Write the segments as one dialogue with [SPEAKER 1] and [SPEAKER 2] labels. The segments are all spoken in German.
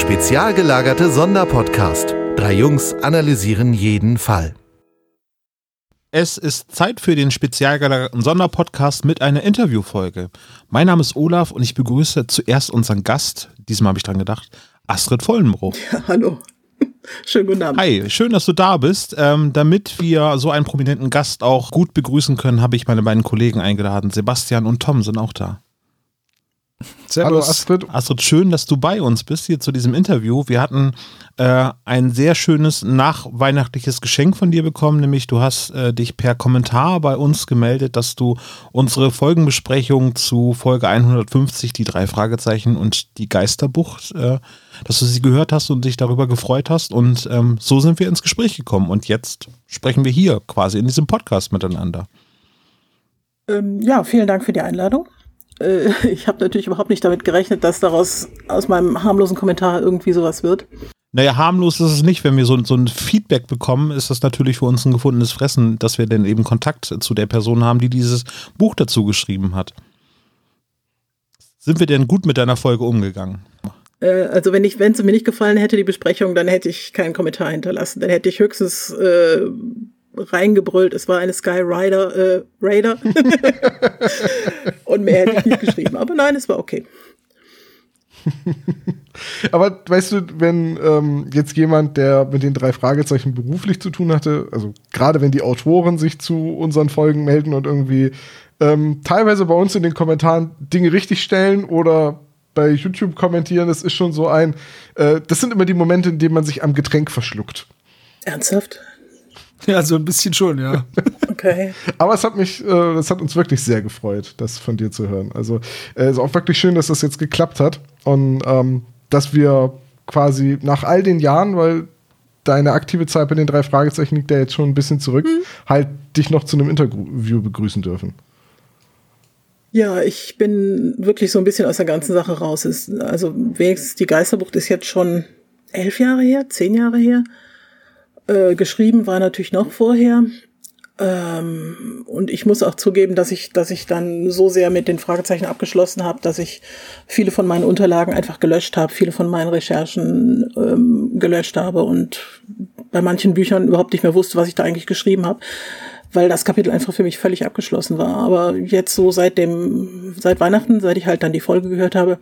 [SPEAKER 1] Spezial gelagerte Sonderpodcast. Drei Jungs analysieren jeden Fall.
[SPEAKER 2] Es ist Zeit für den spezial gelagerten Sonderpodcast mit einer Interviewfolge. Mein Name ist Olaf und ich begrüße zuerst unseren Gast, diesmal habe ich dran gedacht, Astrid Vollenbruch.
[SPEAKER 3] Ja, hallo. Schönen guten Abend.
[SPEAKER 2] Hi, schön, dass du da bist. Ähm, damit wir so einen prominenten Gast auch gut begrüßen können, habe ich meine beiden Kollegen eingeladen. Sebastian und Tom sind auch da.
[SPEAKER 4] Servus. Hallo Astrid.
[SPEAKER 2] Astrid, schön, dass du bei uns bist hier zu diesem Interview. Wir hatten äh, ein sehr schönes nachweihnachtliches Geschenk von dir bekommen, nämlich du hast äh, dich per Kommentar bei uns gemeldet, dass du unsere Folgenbesprechung zu Folge 150, die drei Fragezeichen und die Geisterbucht, äh, dass du sie gehört hast und dich darüber gefreut hast. Und ähm, so sind wir ins Gespräch gekommen. Und jetzt sprechen wir hier quasi in diesem Podcast miteinander.
[SPEAKER 3] Ähm, ja, vielen Dank für die Einladung. Äh, ich habe natürlich überhaupt nicht damit gerechnet, dass daraus aus meinem harmlosen Kommentar irgendwie sowas wird.
[SPEAKER 2] Naja, harmlos ist es nicht. Wenn wir so, so ein Feedback bekommen, ist das natürlich für uns ein gefundenes Fressen, dass wir dann eben Kontakt zu der Person haben, die dieses Buch dazu geschrieben hat. Sind wir denn gut mit deiner Folge umgegangen?
[SPEAKER 3] Äh, also wenn ich, wenn es mir nicht gefallen hätte, die Besprechung, dann hätte ich keinen Kommentar hinterlassen. Dann hätte ich höchstens äh, reingebrüllt, es war eine Sky Rider, äh, Raider. und mehr hätte ich nicht geschrieben. Aber nein, es war okay.
[SPEAKER 4] Aber weißt du, wenn ähm, jetzt jemand, der mit den drei Fragezeichen beruflich zu tun hatte, also gerade wenn die Autoren sich zu unseren Folgen melden und irgendwie ähm, teilweise bei uns in den Kommentaren Dinge richtig stellen oder bei YouTube kommentieren, das ist schon so ein, äh, das sind immer die Momente, in denen man sich am Getränk verschluckt.
[SPEAKER 3] Ernsthaft?
[SPEAKER 4] Ja, so ein bisschen schon, ja.
[SPEAKER 3] Okay.
[SPEAKER 4] Aber es hat mich, äh, es hat uns wirklich sehr gefreut, das von dir zu hören. Also es äh, ist auch wirklich schön, dass das jetzt geklappt hat und ähm, dass wir quasi nach all den Jahren, weil deine aktive Zeit bei den drei Fragezeichen liegt ja jetzt schon ein bisschen zurück, mhm. halt dich noch zu einem Interview begrüßen dürfen.
[SPEAKER 3] Ja, ich bin wirklich so ein bisschen aus der ganzen Sache raus. also wenigstens die Geisterbucht ist jetzt schon elf Jahre her, zehn Jahre her. Äh, geschrieben war natürlich noch vorher. Ähm, und ich muss auch zugeben, dass ich, dass ich dann so sehr mit den Fragezeichen abgeschlossen habe, dass ich viele von meinen Unterlagen einfach gelöscht habe, viele von meinen Recherchen ähm, gelöscht habe und bei manchen Büchern überhaupt nicht mehr wusste, was ich da eigentlich geschrieben habe, weil das Kapitel einfach für mich völlig abgeschlossen war. Aber jetzt so seit dem, seit Weihnachten, seit ich halt dann die Folge gehört habe,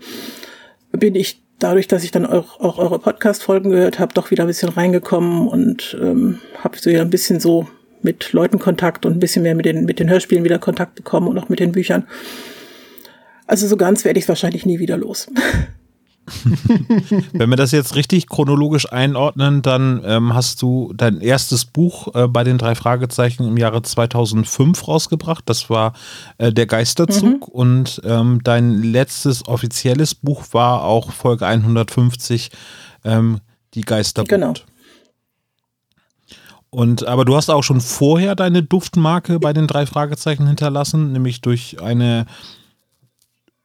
[SPEAKER 3] bin ich dadurch, dass ich dann auch, auch eure Podcast-Folgen gehört habe, doch wieder ein bisschen reingekommen und ähm, habe so ja ein bisschen so mit Leuten Kontakt und ein bisschen mehr mit den, mit den Hörspielen wieder Kontakt bekommen und auch mit den Büchern. Also so ganz werde ich es wahrscheinlich nie wieder los.
[SPEAKER 2] Wenn wir das jetzt richtig chronologisch einordnen, dann ähm, hast du dein erstes Buch äh, bei den drei Fragezeichen im Jahre 2005 rausgebracht. Das war äh, Der Geisterzug. Mhm. Und ähm, dein letztes offizielles Buch war auch Folge 150, ähm, Die Geisterbund.
[SPEAKER 3] Genau.
[SPEAKER 2] Und aber du hast auch schon vorher deine Duftmarke bei den drei Fragezeichen hinterlassen, nämlich durch eine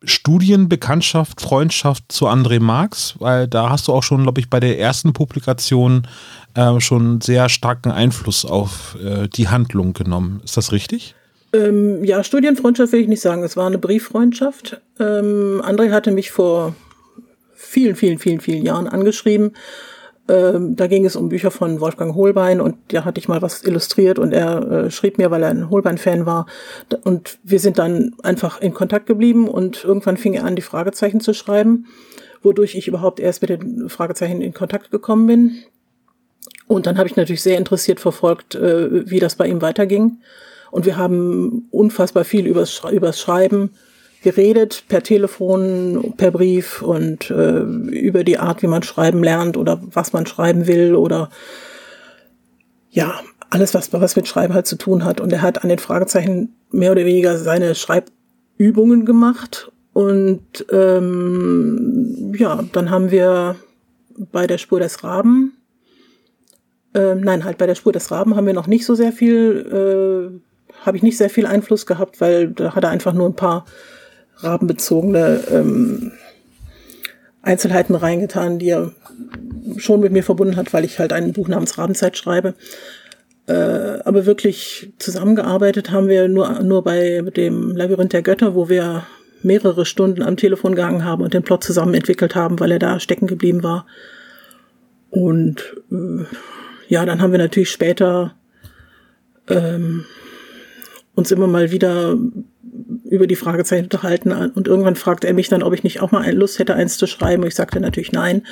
[SPEAKER 2] Studienbekanntschaft, Freundschaft zu André Marx, weil da hast du auch schon, glaube ich, bei der ersten Publikation äh, schon sehr starken Einfluss auf äh, die Handlung genommen. Ist das richtig?
[SPEAKER 3] Ähm, ja, Studienfreundschaft will ich nicht sagen. Es war eine Brieffreundschaft. Ähm, André hatte mich vor vielen, vielen, vielen, vielen Jahren angeschrieben ähm, da ging es um Bücher von Wolfgang Holbein und da hatte ich mal was illustriert und er äh, schrieb mir, weil er ein Holbein-Fan war. Und wir sind dann einfach in Kontakt geblieben und irgendwann fing er an, die Fragezeichen zu schreiben, wodurch ich überhaupt erst mit den Fragezeichen in Kontakt gekommen bin. Und dann habe ich natürlich sehr interessiert verfolgt, äh, wie das bei ihm weiterging. Und wir haben unfassbar viel übers, übers Schreiben geredet, per Telefon, per Brief und äh, über die Art, wie man schreiben lernt oder was man schreiben will oder ja, alles, was, was mit Schreiben halt zu tun hat. Und er hat an den Fragezeichen mehr oder weniger seine Schreibübungen gemacht. Und ähm, ja, dann haben wir bei der Spur des Raben, äh, nein, halt bei der Spur des Raben haben wir noch nicht so sehr viel, äh, habe ich nicht sehr viel Einfluss gehabt, weil da hat er einfach nur ein paar rabenbezogene ähm, Einzelheiten reingetan, die er schon mit mir verbunden hat, weil ich halt ein Buch namens Rabenzeit schreibe. Äh, aber wirklich zusammengearbeitet haben wir nur, nur bei dem Labyrinth der Götter, wo wir mehrere Stunden am Telefon gehangen haben und den Plot zusammen entwickelt haben, weil er da stecken geblieben war. Und äh, ja, dann haben wir natürlich später ähm, uns immer mal wieder über die Fragezeichen unterhalten und irgendwann fragte er mich dann, ob ich nicht auch mal Lust hätte, eins zu schreiben. Und ich sagte natürlich nein.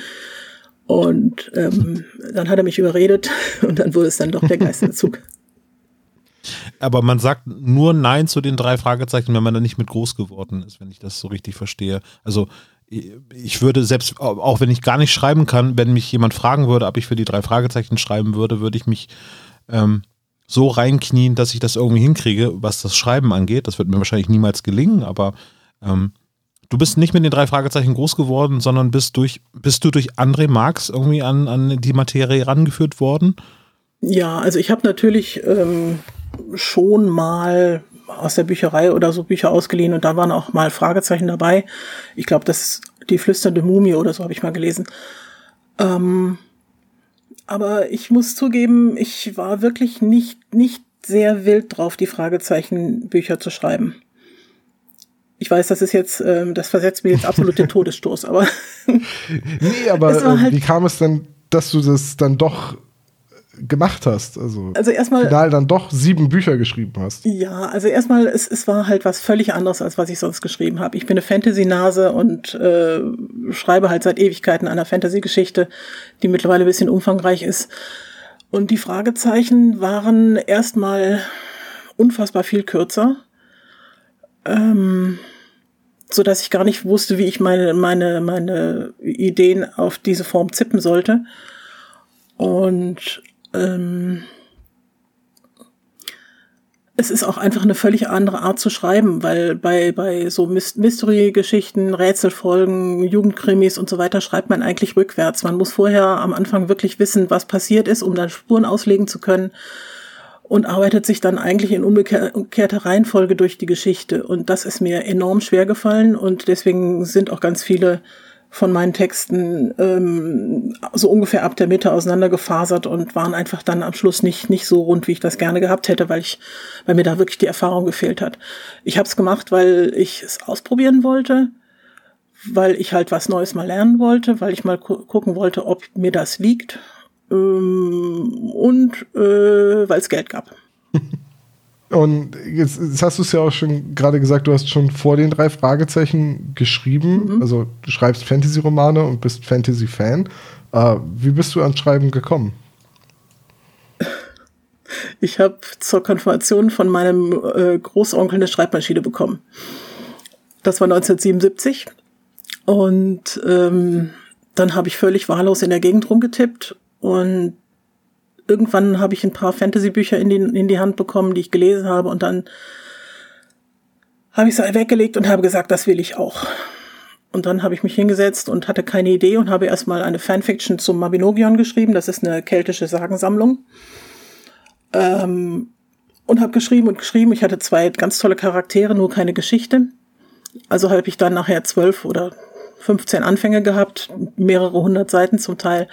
[SPEAKER 3] Und ähm, dann hat er mich überredet und dann wurde es dann doch der Geisterzug.
[SPEAKER 2] Aber man sagt nur Nein zu den drei Fragezeichen, wenn man da nicht mit groß geworden ist, wenn ich das so richtig verstehe. Also ich würde selbst, auch wenn ich gar nicht schreiben kann, wenn mich jemand fragen würde, ob ich für die drei Fragezeichen schreiben würde, würde ich mich ähm, so reinknien, dass ich das irgendwie hinkriege, was das Schreiben angeht. Das wird mir wahrscheinlich niemals gelingen, aber ähm, du bist nicht mit den drei Fragezeichen groß geworden, sondern bist durch, bist du durch André Marx irgendwie an, an die Materie rangeführt worden?
[SPEAKER 3] Ja, also ich habe natürlich ähm, schon mal aus der Bücherei oder so Bücher ausgeliehen und da waren auch mal Fragezeichen dabei. Ich glaube, das ist die flüsternde Mumie oder so habe ich mal gelesen. Ähm, aber ich muss zugeben, ich war wirklich nicht, nicht sehr wild drauf, die Fragezeichen-Bücher zu schreiben. Ich weiß, das ist jetzt, ähm, das versetzt mir jetzt absolut den Todesstoß, aber.
[SPEAKER 4] nee, aber äh, halt wie kam es denn, dass du das dann doch gemacht hast. Also,
[SPEAKER 3] also erstmal
[SPEAKER 4] final dann doch sieben Bücher geschrieben hast.
[SPEAKER 3] Ja, also erstmal, es, es war halt was völlig anderes, als was ich sonst geschrieben habe. Ich bin eine Fantasy-Nase und äh, schreibe halt seit Ewigkeiten einer Fantasy-Geschichte, die mittlerweile ein bisschen umfangreich ist. Und die Fragezeichen waren erstmal unfassbar viel kürzer. Ähm, so dass ich gar nicht wusste, wie ich meine, meine, meine Ideen auf diese Form zippen sollte. Und ähm, es ist auch einfach eine völlig andere Art zu schreiben, weil bei, bei so Mystery-Geschichten, Rätselfolgen, Jugendkrimis und so weiter schreibt man eigentlich rückwärts. Man muss vorher am Anfang wirklich wissen, was passiert ist, um dann Spuren auslegen zu können und arbeitet sich dann eigentlich in umgekehrter Reihenfolge durch die Geschichte. Und das ist mir enorm schwer gefallen und deswegen sind auch ganz viele von meinen Texten ähm, so ungefähr ab der Mitte auseinandergefasert und waren einfach dann am Schluss nicht nicht so rund, wie ich das gerne gehabt hätte, weil ich, weil mir da wirklich die Erfahrung gefehlt hat. Ich habe es gemacht, weil ich es ausprobieren wollte, weil ich halt was Neues mal lernen wollte, weil ich mal gu gucken wollte, ob mir das liegt ähm, und äh, weil es Geld gab.
[SPEAKER 4] Und jetzt, jetzt hast du es ja auch schon gerade gesagt, du hast schon vor den drei Fragezeichen geschrieben. Mhm. Also du schreibst Fantasy-Romane und bist Fantasy-Fan. Äh, wie bist du ans Schreiben gekommen?
[SPEAKER 3] Ich habe zur Konfirmation von meinem äh, Großonkel eine Schreibmaschine bekommen. Das war 1977. Und ähm, dann habe ich völlig wahllos in der Gegend rumgetippt und irgendwann habe ich ein paar Fantasy-Bücher in die, in die Hand bekommen, die ich gelesen habe und dann habe ich sie weggelegt und habe gesagt, das will ich auch. Und dann habe ich mich hingesetzt und hatte keine Idee und habe erstmal eine Fanfiction zum Mabinogion geschrieben. Das ist eine keltische Sagensammlung. Ähm, und habe geschrieben und geschrieben. Ich hatte zwei ganz tolle Charaktere, nur keine Geschichte. Also habe ich dann nachher zwölf oder 15 Anfänge gehabt, mehrere hundert Seiten zum Teil.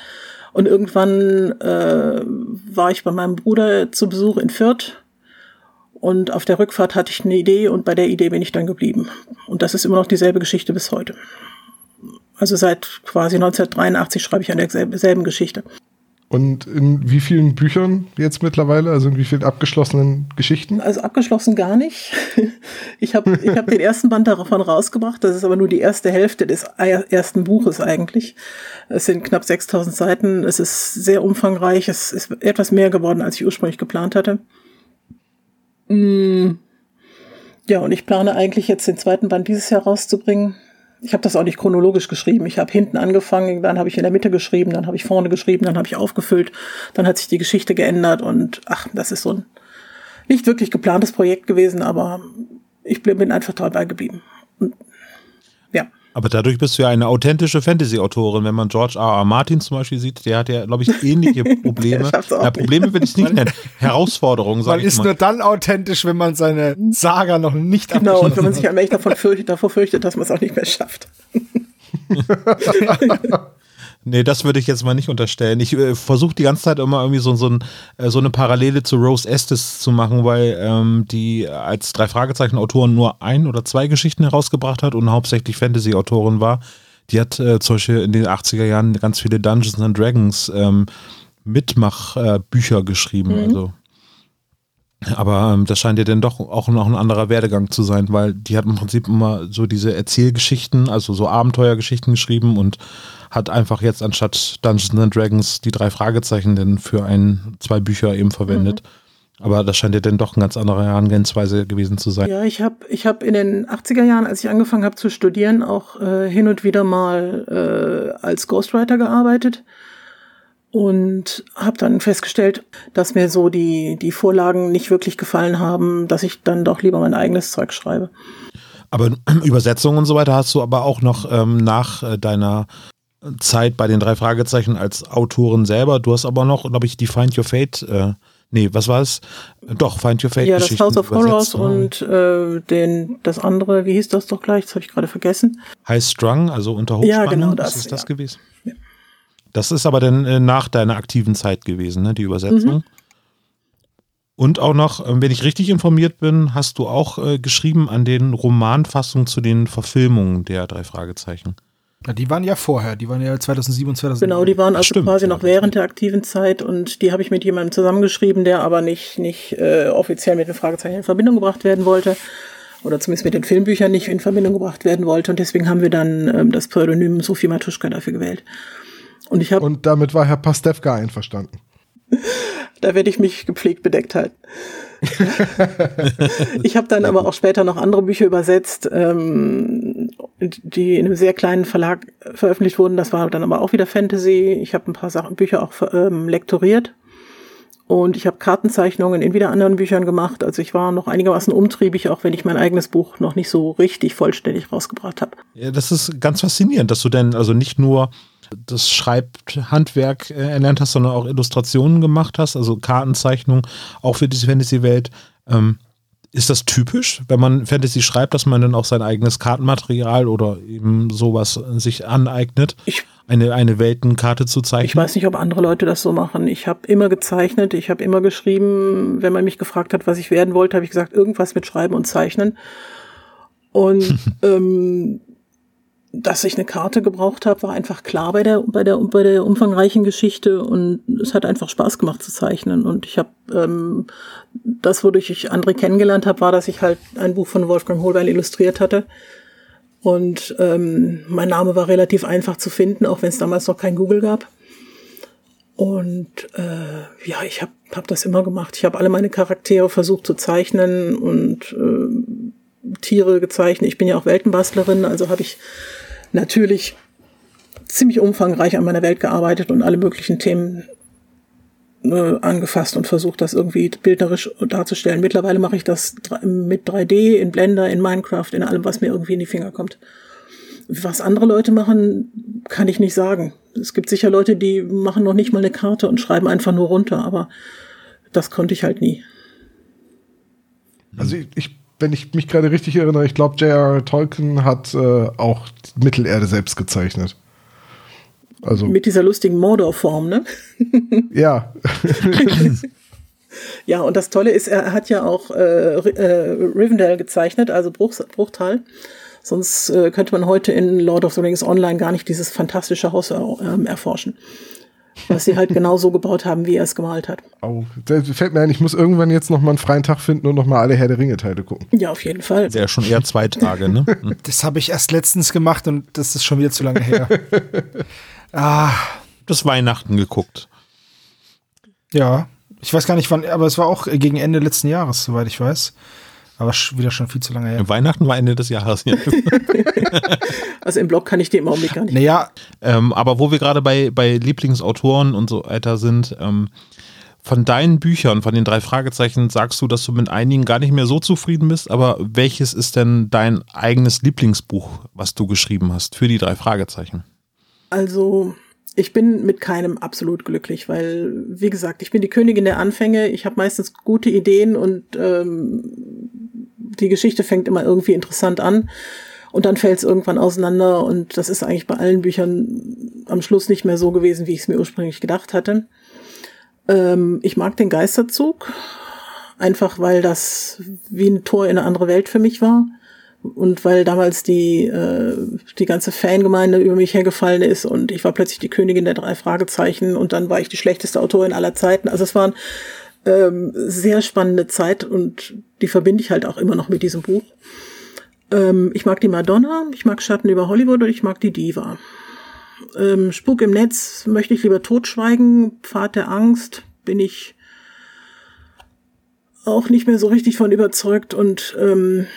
[SPEAKER 3] Und irgendwann äh, war ich bei meinem Bruder zu Besuch in Fürth. Und auf der Rückfahrt hatte ich eine Idee und bei der Idee bin ich dann geblieben. Und das ist immer noch dieselbe Geschichte bis heute. Also seit quasi 1983 schreibe ich an derselben Geschichte.
[SPEAKER 4] Und in wie vielen Büchern jetzt mittlerweile? Also in wie vielen abgeschlossenen Geschichten?
[SPEAKER 3] Also abgeschlossen gar nicht. Ich habe ich hab den ersten Band davon rausgebracht. Das ist aber nur die erste Hälfte des ersten Buches eigentlich. Es sind knapp 6000 Seiten. Es ist sehr umfangreich. Es ist etwas mehr geworden, als ich ursprünglich geplant hatte. Mm. Ja, und ich plane eigentlich jetzt den zweiten Band dieses Jahr rauszubringen ich habe das auch nicht chronologisch geschrieben. Ich habe hinten angefangen, dann habe ich in der Mitte geschrieben, dann habe ich vorne geschrieben, dann habe ich aufgefüllt, dann hat sich die Geschichte geändert und ach, das ist so ein nicht wirklich geplantes Projekt gewesen, aber ich bin einfach dabei geblieben. Und.
[SPEAKER 2] Aber dadurch bist du ja eine authentische Fantasy-Autorin. Wenn man George R. R. Martin zum Beispiel sieht, der hat ja, glaube ich, ähnliche Probleme. ja, Probleme will ich es nicht nennen. Herausforderungen, sage
[SPEAKER 5] ich mal. Man ist nur dann authentisch, wenn man seine Saga noch nicht
[SPEAKER 3] Genau, und wenn man sich allmählich davon fürchtet, davor fürchtet, dass man es auch nicht mehr schafft.
[SPEAKER 2] Nee, das würde ich jetzt mal nicht unterstellen. Ich äh, versuche die ganze Zeit immer irgendwie so, so, ein, äh, so eine Parallele zu Rose Estes zu machen, weil ähm, die als drei Fragezeichen-Autorin nur ein oder zwei Geschichten herausgebracht hat und hauptsächlich Fantasy-Autorin war. Die hat äh, zum Beispiel in den 80er Jahren ganz viele Dungeons and Dragons ähm, Mitmachbücher geschrieben.
[SPEAKER 3] Mhm.
[SPEAKER 2] Also aber ähm, das scheint ja dann doch auch noch ein anderer Werdegang zu sein, weil die hat im Prinzip immer so diese Erzählgeschichten, also so Abenteuergeschichten geschrieben und hat einfach jetzt anstatt Dungeons and Dragons die drei Fragezeichen denn für ein, zwei Bücher eben verwendet. Aber das scheint ja dann doch eine ganz andere Herangehensweise gewesen zu sein.
[SPEAKER 3] Ja, ich habe ich hab in den 80er Jahren, als ich angefangen habe zu studieren, auch äh, hin und wieder mal äh, als Ghostwriter gearbeitet und habe dann festgestellt, dass mir so die, die Vorlagen nicht wirklich gefallen haben, dass ich dann doch lieber mein eigenes Zeug schreibe.
[SPEAKER 2] Aber Übersetzungen und so weiter hast du aber auch noch ähm, nach äh, deiner Zeit bei den drei Fragezeichen als Autorin selber. Du hast aber noch, glaube ich, die Find Your Fate, äh, nee, was war es? Doch, Find Your Fate.
[SPEAKER 3] Ja, das House of Horrors
[SPEAKER 2] übersetzt.
[SPEAKER 3] und äh, den, das andere, wie hieß das doch gleich? Das habe ich gerade vergessen.
[SPEAKER 2] High Strung, also unter
[SPEAKER 3] Ja,
[SPEAKER 2] Hochspannung.
[SPEAKER 3] genau das,
[SPEAKER 2] ist es das
[SPEAKER 3] ja.
[SPEAKER 2] gewesen? Das ist aber dann äh, nach deiner aktiven Zeit gewesen, ne, die Übersetzung.
[SPEAKER 3] Mhm.
[SPEAKER 2] Und auch noch, ähm, wenn ich richtig informiert bin, hast du auch äh, geschrieben an den Romanfassungen zu den Verfilmungen der drei Fragezeichen.
[SPEAKER 5] Ja, die waren ja vorher, die waren ja 2007 und 2008.
[SPEAKER 3] Genau, die waren also
[SPEAKER 2] stimmt,
[SPEAKER 3] quasi noch während der aktiven Zeit und die habe ich mit jemandem zusammengeschrieben, der aber nicht, nicht äh, offiziell mit den Fragezeichen in Verbindung gebracht werden wollte. Oder zumindest mit den Filmbüchern nicht in Verbindung gebracht werden wollte. Und deswegen haben wir dann ähm, das Pseudonym Sophie Matuschka dafür gewählt. Und ich habe,
[SPEAKER 4] Und damit war Herr Pastewka einverstanden.
[SPEAKER 3] da werde ich mich gepflegt bedeckt halten. ich habe dann aber auch später noch andere Bücher übersetzt, ähm, die in einem sehr kleinen Verlag veröffentlicht wurden. Das war dann aber auch wieder Fantasy. Ich habe ein paar Sachen, Bücher auch ähm, lektoriert. Und ich habe Kartenzeichnungen in wieder anderen Büchern gemacht. Also ich war noch einigermaßen umtriebig, auch wenn ich mein eigenes Buch noch nicht so richtig vollständig rausgebracht habe.
[SPEAKER 2] Ja, das ist ganz faszinierend, dass du denn also nicht nur das Schreibhandwerk äh, erlernt hast, sondern auch Illustrationen gemacht hast, also Kartenzeichnung, auch für diese Fantasy-Welt. Ähm, ist das typisch, wenn man Fantasy schreibt, dass man dann auch sein eigenes Kartenmaterial oder eben sowas sich aneignet,
[SPEAKER 3] Ich,
[SPEAKER 2] eine, eine Weltenkarte zu
[SPEAKER 3] ich
[SPEAKER 2] zeichnen?
[SPEAKER 3] weiß nicht, ob andere Leute das so machen. Ich habe immer gezeichnet, ich habe immer geschrieben. Wenn man mich gefragt hat, was ich werden wollte, habe ich gesagt, irgendwas mit Schreiben und Zeichnen. Und ähm, dass ich eine Karte gebraucht habe, war einfach klar bei der, bei der, bei der umfangreichen Geschichte und es hat einfach Spaß gemacht zu zeichnen. Und ich habe ähm, das, wodurch ich André kennengelernt habe, war, dass ich halt ein Buch von Wolfgang Holbein illustriert hatte. Und ähm, mein Name war relativ einfach zu finden, auch wenn es damals noch kein Google gab. Und äh, ja, ich habe hab das immer gemacht. Ich habe alle meine Charaktere versucht zu zeichnen und äh, Tiere gezeichnet. Ich bin ja auch Weltenbastlerin, also habe ich natürlich ziemlich umfangreich an meiner Welt gearbeitet und alle möglichen Themen äh, angefasst und versucht, das irgendwie bildnerisch darzustellen. Mittlerweile mache ich das mit 3D, in Blender, in Minecraft, in allem, was mir irgendwie in die Finger kommt. Was andere Leute machen, kann ich nicht sagen. Es gibt sicher Leute, die machen noch nicht mal eine Karte und schreiben einfach nur runter, aber das konnte ich halt nie.
[SPEAKER 4] Also ich, ich, wenn ich mich gerade richtig erinnere, ich glaube, J.R. Tolkien hat äh, auch Mittelerde selbst gezeichnet. Also,
[SPEAKER 3] Mit dieser lustigen Mordor-Form, ne?
[SPEAKER 4] ja.
[SPEAKER 3] Ja, und das Tolle ist, er hat ja auch äh, äh, Rivendell gezeichnet, also Bruchs Bruchtal. Sonst äh, könnte man heute in Lord of the Rings Online gar nicht dieses fantastische Haus ähm, erforschen. Was sie halt genau so gebaut haben, wie er es gemalt hat.
[SPEAKER 4] Au, da fällt mir ein, ich muss irgendwann jetzt noch mal einen freien Tag finden und noch mal alle Herr der Ringe-Teile gucken.
[SPEAKER 3] Ja, auf jeden Fall.
[SPEAKER 2] Wäre schon eher zwei Tage, ne?
[SPEAKER 5] Das habe ich erst letztens gemacht und das ist schon wieder zu lange her. ah,
[SPEAKER 2] Das Weihnachten geguckt.
[SPEAKER 5] ja. Ich weiß gar nicht wann, aber es war auch gegen Ende letzten Jahres, soweit ich weiß. Aber wieder schon viel zu lange her.
[SPEAKER 2] Weihnachten war Ende des Jahres. Ja.
[SPEAKER 3] Also im Blog kann ich dir im Augenblick gar nicht.
[SPEAKER 5] Naja,
[SPEAKER 2] Ähm, aber wo wir gerade bei, bei Lieblingsautoren und so weiter sind, ähm, von deinen Büchern, von den drei Fragezeichen, sagst du, dass du mit einigen gar nicht mehr so zufrieden bist, aber welches ist denn dein eigenes Lieblingsbuch, was du geschrieben hast für die drei Fragezeichen?
[SPEAKER 3] Also ich bin mit keinem absolut glücklich, weil, wie gesagt, ich bin die Königin der Anfänge. Ich habe meistens gute Ideen und ähm, die Geschichte fängt immer irgendwie interessant an. Und dann fällt es irgendwann auseinander und das ist eigentlich bei allen Büchern am Schluss nicht mehr so gewesen, wie ich es mir ursprünglich gedacht hatte. Ähm, ich mag den Geisterzug, einfach weil das wie ein Tor in eine andere Welt für mich war und weil damals die, äh, die ganze Fangemeinde über mich hergefallen ist und ich war plötzlich die Königin der drei Fragezeichen und dann war ich die schlechteste Autorin aller Zeiten. Also es waren ähm, sehr spannende Zeit und die verbinde ich halt auch immer noch mit diesem Buch. Ähm, ich mag die Madonna, ich mag Schatten über Hollywood und ich mag die Diva. Ähm, Spuk im Netz möchte ich lieber totschweigen. Pfad der Angst bin ich auch nicht mehr so richtig von überzeugt und ähm,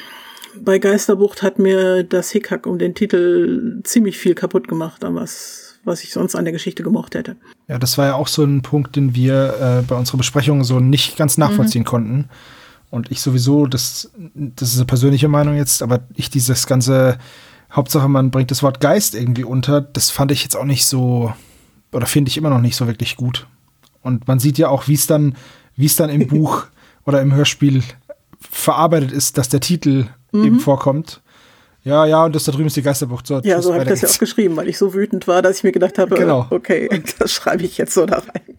[SPEAKER 3] bei Geisterbucht hat mir das Hickhack um den Titel ziemlich viel kaputt gemacht, was, was ich sonst an der Geschichte gemocht hätte.
[SPEAKER 5] Ja, das war ja auch so ein Punkt, den wir äh, bei unserer Besprechung so nicht ganz nachvollziehen mhm. konnten. Und ich sowieso, das, das ist eine persönliche Meinung jetzt, aber ich dieses ganze, Hauptsache man bringt das Wort Geist irgendwie unter, das fand ich jetzt auch nicht so, oder finde ich immer noch nicht so wirklich gut. Und man sieht ja auch, wie es dann, wie es dann im Buch oder im Hörspiel verarbeitet ist, dass der Titel mhm. eben vorkommt. Ja, ja, und das da drüben ist die Geisterbucht.
[SPEAKER 3] So, ja, so habe ich das ja auch geschrieben, weil ich so wütend war, dass ich mir gedacht habe, genau. okay, das schreibe ich jetzt so da rein.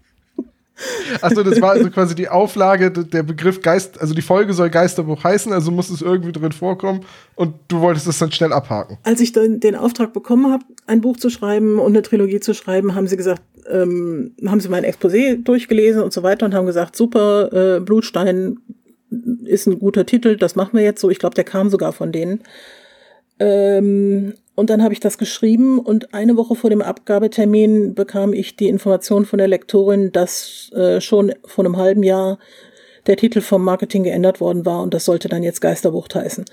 [SPEAKER 4] Achso, das war also quasi die Auflage, der Begriff Geist, also die Folge soll Geisterbuch heißen, also muss es irgendwie drin vorkommen und du wolltest das dann schnell abhaken.
[SPEAKER 3] Als ich dann den Auftrag bekommen habe, ein Buch zu schreiben und eine Trilogie zu schreiben, haben sie gesagt, ähm, haben sie mein Exposé durchgelesen und so weiter und haben gesagt, super, äh, Blutstein ist ein guter Titel, das machen wir jetzt so. Ich glaube, der kam sogar von denen. Ähm, und dann habe ich das geschrieben und eine Woche vor dem Abgabetermin bekam ich die Information von der Lektorin, dass äh, schon vor einem halben Jahr der Titel vom Marketing geändert worden war und das sollte dann jetzt Geisterbucht heißen.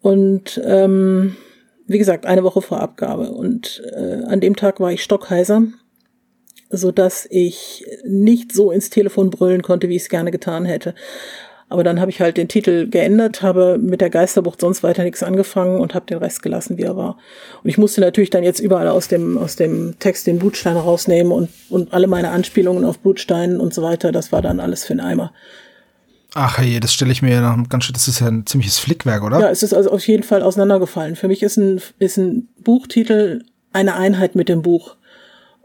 [SPEAKER 3] Und ähm, wie gesagt, eine Woche vor Abgabe. Und äh, an dem Tag war ich stockheiser, so dass ich nicht so ins Telefon brüllen konnte, wie ich es gerne getan hätte. Aber dann habe ich halt den Titel geändert, habe mit der Geisterbucht sonst weiter nichts angefangen und habe den Rest gelassen, wie er war. Und ich musste natürlich dann jetzt überall aus dem, aus dem Text den Blutstein rausnehmen und, und alle meine Anspielungen auf Blutstein und so weiter, das war dann alles für den Eimer.
[SPEAKER 5] Ach hey, das stelle ich mir ja noch ganz schön, das ist ja ein ziemliches Flickwerk, oder?
[SPEAKER 3] Ja, es ist also auf jeden Fall auseinandergefallen. Für mich ist ein, ist ein Buchtitel eine Einheit mit dem Buch.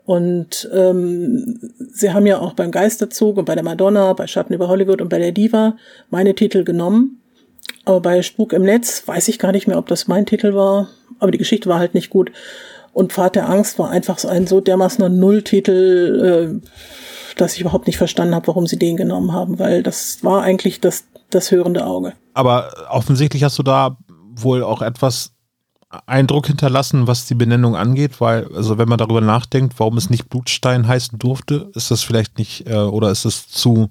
[SPEAKER 3] Und ähm, sie haben ja auch beim Geisterzug und bei der Madonna, bei Schatten über Hollywood und bei der Diva meine Titel genommen. Aber bei Spuk im Netz weiß ich gar nicht mehr, ob das mein Titel war. Aber die Geschichte war halt nicht gut. Und Pfad der Angst war einfach so ein so dermaßener Nulltitel, äh, dass ich überhaupt nicht verstanden habe, warum sie den genommen haben, weil das war eigentlich das, das hörende Auge.
[SPEAKER 2] Aber offensichtlich hast du da wohl auch etwas Eindruck hinterlassen, was die Benennung angeht, weil, also wenn man darüber nachdenkt, warum es nicht Blutstein heißen durfte, ist das vielleicht nicht, äh, oder ist es zu,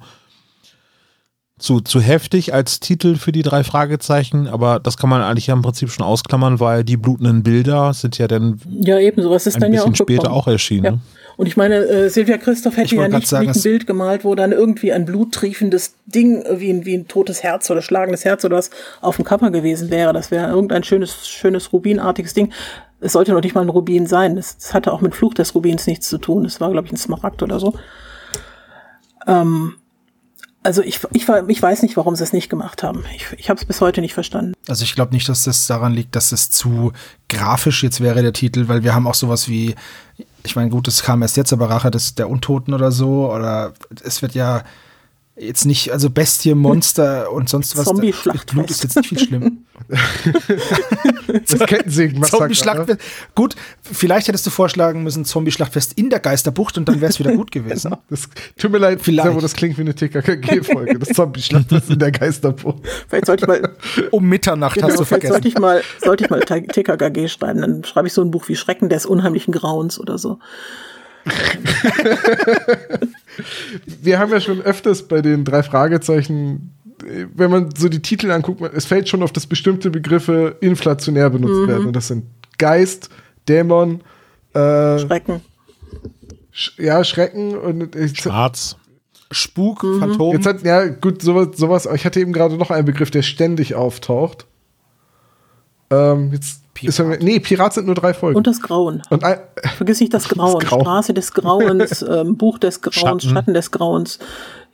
[SPEAKER 2] zu, zu heftig als Titel für die drei Fragezeichen, aber das kann man eigentlich ja im Prinzip schon ausklammern, weil die blutenden Bilder sind ja dann
[SPEAKER 3] ja eben sowas ist
[SPEAKER 2] ein
[SPEAKER 3] dann
[SPEAKER 2] bisschen
[SPEAKER 3] ja auch
[SPEAKER 2] später auch erschienen. Ja.
[SPEAKER 3] Ne? Und ich meine, äh, Silvia Christoph hätte ja nicht, sagen, nicht ein Bild gemalt, wo dann irgendwie ein bluttriefendes Ding, wie ein, wie ein totes Herz oder schlagendes Herz oder was auf dem Cover gewesen wäre. Das wäre irgendein schönes, schönes Rubinartiges Ding. Es sollte noch nicht mal ein Rubin sein. Es hatte auch mit Fluch des Rubins nichts zu tun. Es war, glaube ich, ein Smaragd oder so. Ähm, also ich, ich, ich weiß nicht, warum sie es nicht gemacht haben. Ich, ich habe es bis heute nicht verstanden.
[SPEAKER 5] Also ich glaube nicht, dass das daran liegt, dass es zu grafisch jetzt wäre, der Titel, weil wir haben auch sowas wie ich meine, gut, es kam erst jetzt, aber Rache des, der Untoten oder so, oder es wird ja jetzt nicht, also Bestie, Monster und sonst was.
[SPEAKER 3] Zombie-Schlachtfest.
[SPEAKER 5] Blut ist jetzt nicht viel schlimm.
[SPEAKER 4] das Kettensägen-Massaker.
[SPEAKER 5] Zombie-Schlachtfest. Gut, vielleicht hättest du vorschlagen müssen, Zombie-Schlachtfest in der Geisterbucht und dann wäre es wieder gut gewesen.
[SPEAKER 4] Das, tut mir leid, vielleicht. Servo, das klingt wie eine TKKG-Folge. Das Zombie-Schlachtfest in der Geisterbucht.
[SPEAKER 3] Vielleicht sollte ich mal.
[SPEAKER 5] Um Mitternacht genau, hast du vergessen.
[SPEAKER 3] Sollte ich mal, sollte ich mal TKKG schreiben, dann schreibe ich so ein Buch wie Schrecken des unheimlichen Grauens oder so.
[SPEAKER 4] Wir haben ja schon öfters bei den drei Fragezeichen, wenn man so die Titel anguckt, es fällt schon auf, dass bestimmte Begriffe inflationär benutzt mhm. werden. Und das sind Geist, Dämon,
[SPEAKER 3] äh, Schrecken.
[SPEAKER 4] Sch ja, Schrecken und
[SPEAKER 2] äh, Schwarz.
[SPEAKER 5] Spuk, mhm. Phantom.
[SPEAKER 4] Jetzt hat, ja, gut, sowas, sowas. Ich hatte eben gerade noch einen Begriff, der ständig auftaucht. Ähm, jetzt Pirat. Nee, Pirat sind nur drei Folgen.
[SPEAKER 3] Und das Grauen.
[SPEAKER 4] Und ein,
[SPEAKER 3] Vergiss nicht das Grauen. Das Grau. Straße des Grauens, ähm, Buch des Grauens, Schatten. Schatten. des Grauens.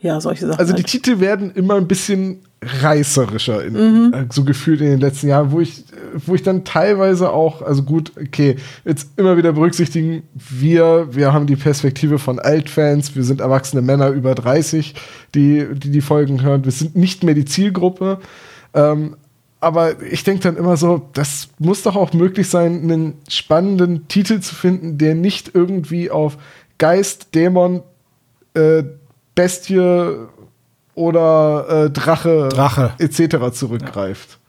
[SPEAKER 3] ja, solche Sachen.
[SPEAKER 4] Also die
[SPEAKER 3] halt.
[SPEAKER 4] Titel werden immer ein bisschen reißerischer, in,
[SPEAKER 3] Mhm.
[SPEAKER 4] äh, so gefühlt in den letzten Jahren, wo ich, äh, wo ich dann teilweise auch, also gut, okay, jetzt immer wieder berücksichtigen, wir, wir haben die Perspektive von Altfans, wir sind erwachsene Männer über 30, die die, die Folgen hören, wir sind nicht mehr die Zielgruppe. Ähm, aber ich denke dann immer so, das muss doch auch möglich sein, einen spannenden Titel zu finden, der nicht irgendwie auf Geist, Dämon, äh, Bestie oder äh, Drache,
[SPEAKER 5] Drache.
[SPEAKER 4] etc. zurückgreift.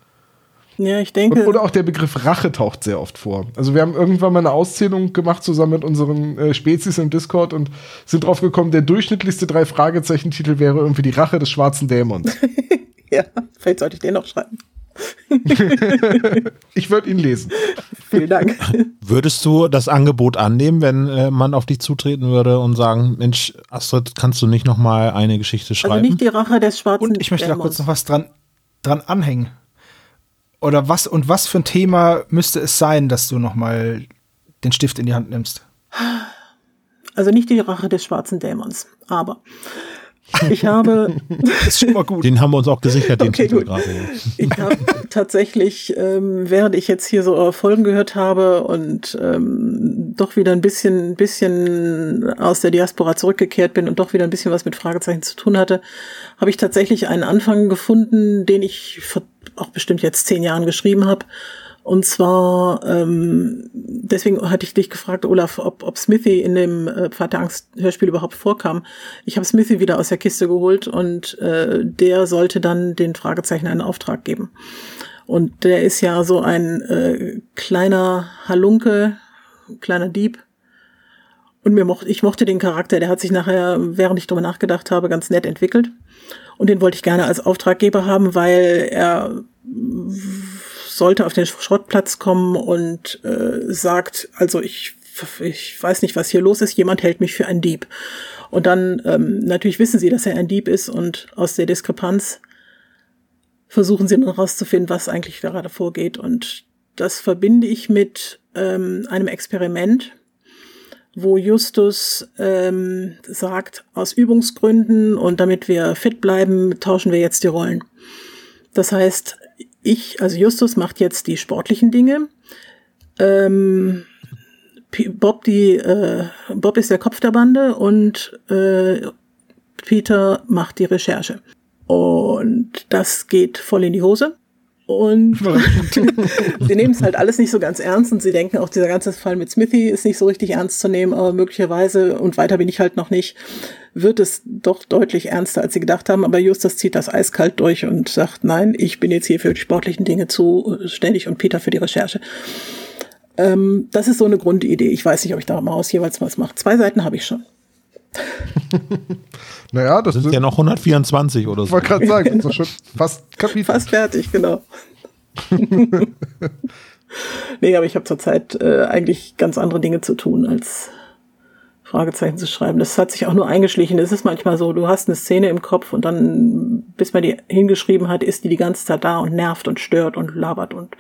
[SPEAKER 3] ja, ich denke.
[SPEAKER 4] Oder auch der Begriff Rache taucht sehr oft vor. Also wir haben irgendwann mal eine Auszählung gemacht zusammen mit unseren äh, Spezies im Discord und sind drauf gekommen, der durchschnittlichste drei Fragezeichen-Titel wäre irgendwie die Rache des schwarzen Dämons.
[SPEAKER 3] ja, vielleicht sollte ich den noch schreiben.
[SPEAKER 4] Ich würde ihn lesen.
[SPEAKER 3] Vielen Dank.
[SPEAKER 2] Würdest du das Angebot annehmen, wenn äh, man auf dich zutreten würde und sagen, Mensch, Astrid, kannst du nicht noch mal eine Geschichte schreiben?
[SPEAKER 3] Also nicht die Rache des schwarzen
[SPEAKER 5] Und ich möchte da kurz
[SPEAKER 3] Dämons.
[SPEAKER 5] noch was dran, dran anhängen. Oder was und was für ein Thema müsste es sein, dass du noch mal den Stift in die Hand nimmst?
[SPEAKER 3] Also nicht die Rache des schwarzen Dämons. Aber ich habe,
[SPEAKER 5] Das ist schon mal gut.
[SPEAKER 2] Den haben wir uns auch gesichert, den
[SPEAKER 3] Okay,
[SPEAKER 2] Titel gerade.
[SPEAKER 3] ich habe tatsächlich, ähm, während ich jetzt hier so eure Folgen gehört habe und ähm, doch wieder ein bisschen, bisschen aus der Diaspora zurückgekehrt bin und doch wieder ein bisschen was mit Fragezeichen zu tun hatte, habe ich tatsächlich einen Anfang gefunden, den ich vor auch bestimmt jetzt zehn Jahren geschrieben habe. Und zwar, ähm, deswegen hatte ich dich gefragt, Olaf, ob, ob Smithy in dem äh, Pfad der Angst-Hörspiel überhaupt vorkam. Ich habe Smithy wieder aus der Kiste geholt und äh, der sollte dann den Fragezeichen einen Auftrag geben. Und der ist ja so ein äh, kleiner Halunke, kleiner Dieb. Und mir mochte, ich mochte den Charakter, der hat sich nachher, während ich drüber nachgedacht habe, ganz nett entwickelt. Und den wollte ich gerne als Auftraggeber haben, weil er sollte auf den Schrottplatz kommen und äh, sagt, also ich, ich weiß nicht, was hier los ist, jemand hält mich für einen Dieb. Und dann, ähm, natürlich wissen sie, dass er ein Dieb ist und aus der Diskrepanz versuchen sie dann rauszufinden, was eigentlich gerade vorgeht. Und das verbinde ich mit ähm, einem Experiment, wo Justus ähm, sagt, aus Übungsgründen und damit wir fit bleiben, tauschen wir jetzt die Rollen. Das heißt, ich, also Justus macht jetzt die sportlichen Dinge. Ähm, Bob, die, äh, Bob ist der Kopf der Bande und äh, Peter macht die Recherche. Und das geht voll in die Hose. Und sie nehmen es halt alles nicht so ganz ernst und sie denken auch, dieser ganze Fall mit Smithy ist nicht so richtig ernst zu nehmen, aber möglicherweise, und weiter bin ich halt noch nicht, wird es doch deutlich ernster, als sie gedacht haben. Aber Justus zieht das eiskalt durch und sagt, nein, ich bin jetzt hier für die sportlichen Dinge zuständig und Peter für die Recherche. Ähm, das ist so eine Grundidee. Ich weiß nicht, ob ich da mal aus jeweils was mache. Zwei Seiten habe ich schon.
[SPEAKER 4] Naja, das
[SPEAKER 2] Das sind ja noch 124 oder
[SPEAKER 4] Ich
[SPEAKER 2] so.
[SPEAKER 4] wollte gerade sagen, das ist doch schon fast Kapitel.
[SPEAKER 3] Fast fertig, genau. nee, aber ich habe zurzeit äh, eigentlich ganz andere Dinge zu tun, als Fragezeichen zu schreiben. Das hat sich auch nur eingeschlichen. Es ist manchmal so, du hast eine Szene im Kopf und dann, bis man die hingeschrieben hat, ist die die ganze Zeit da und nervt und stört und labert und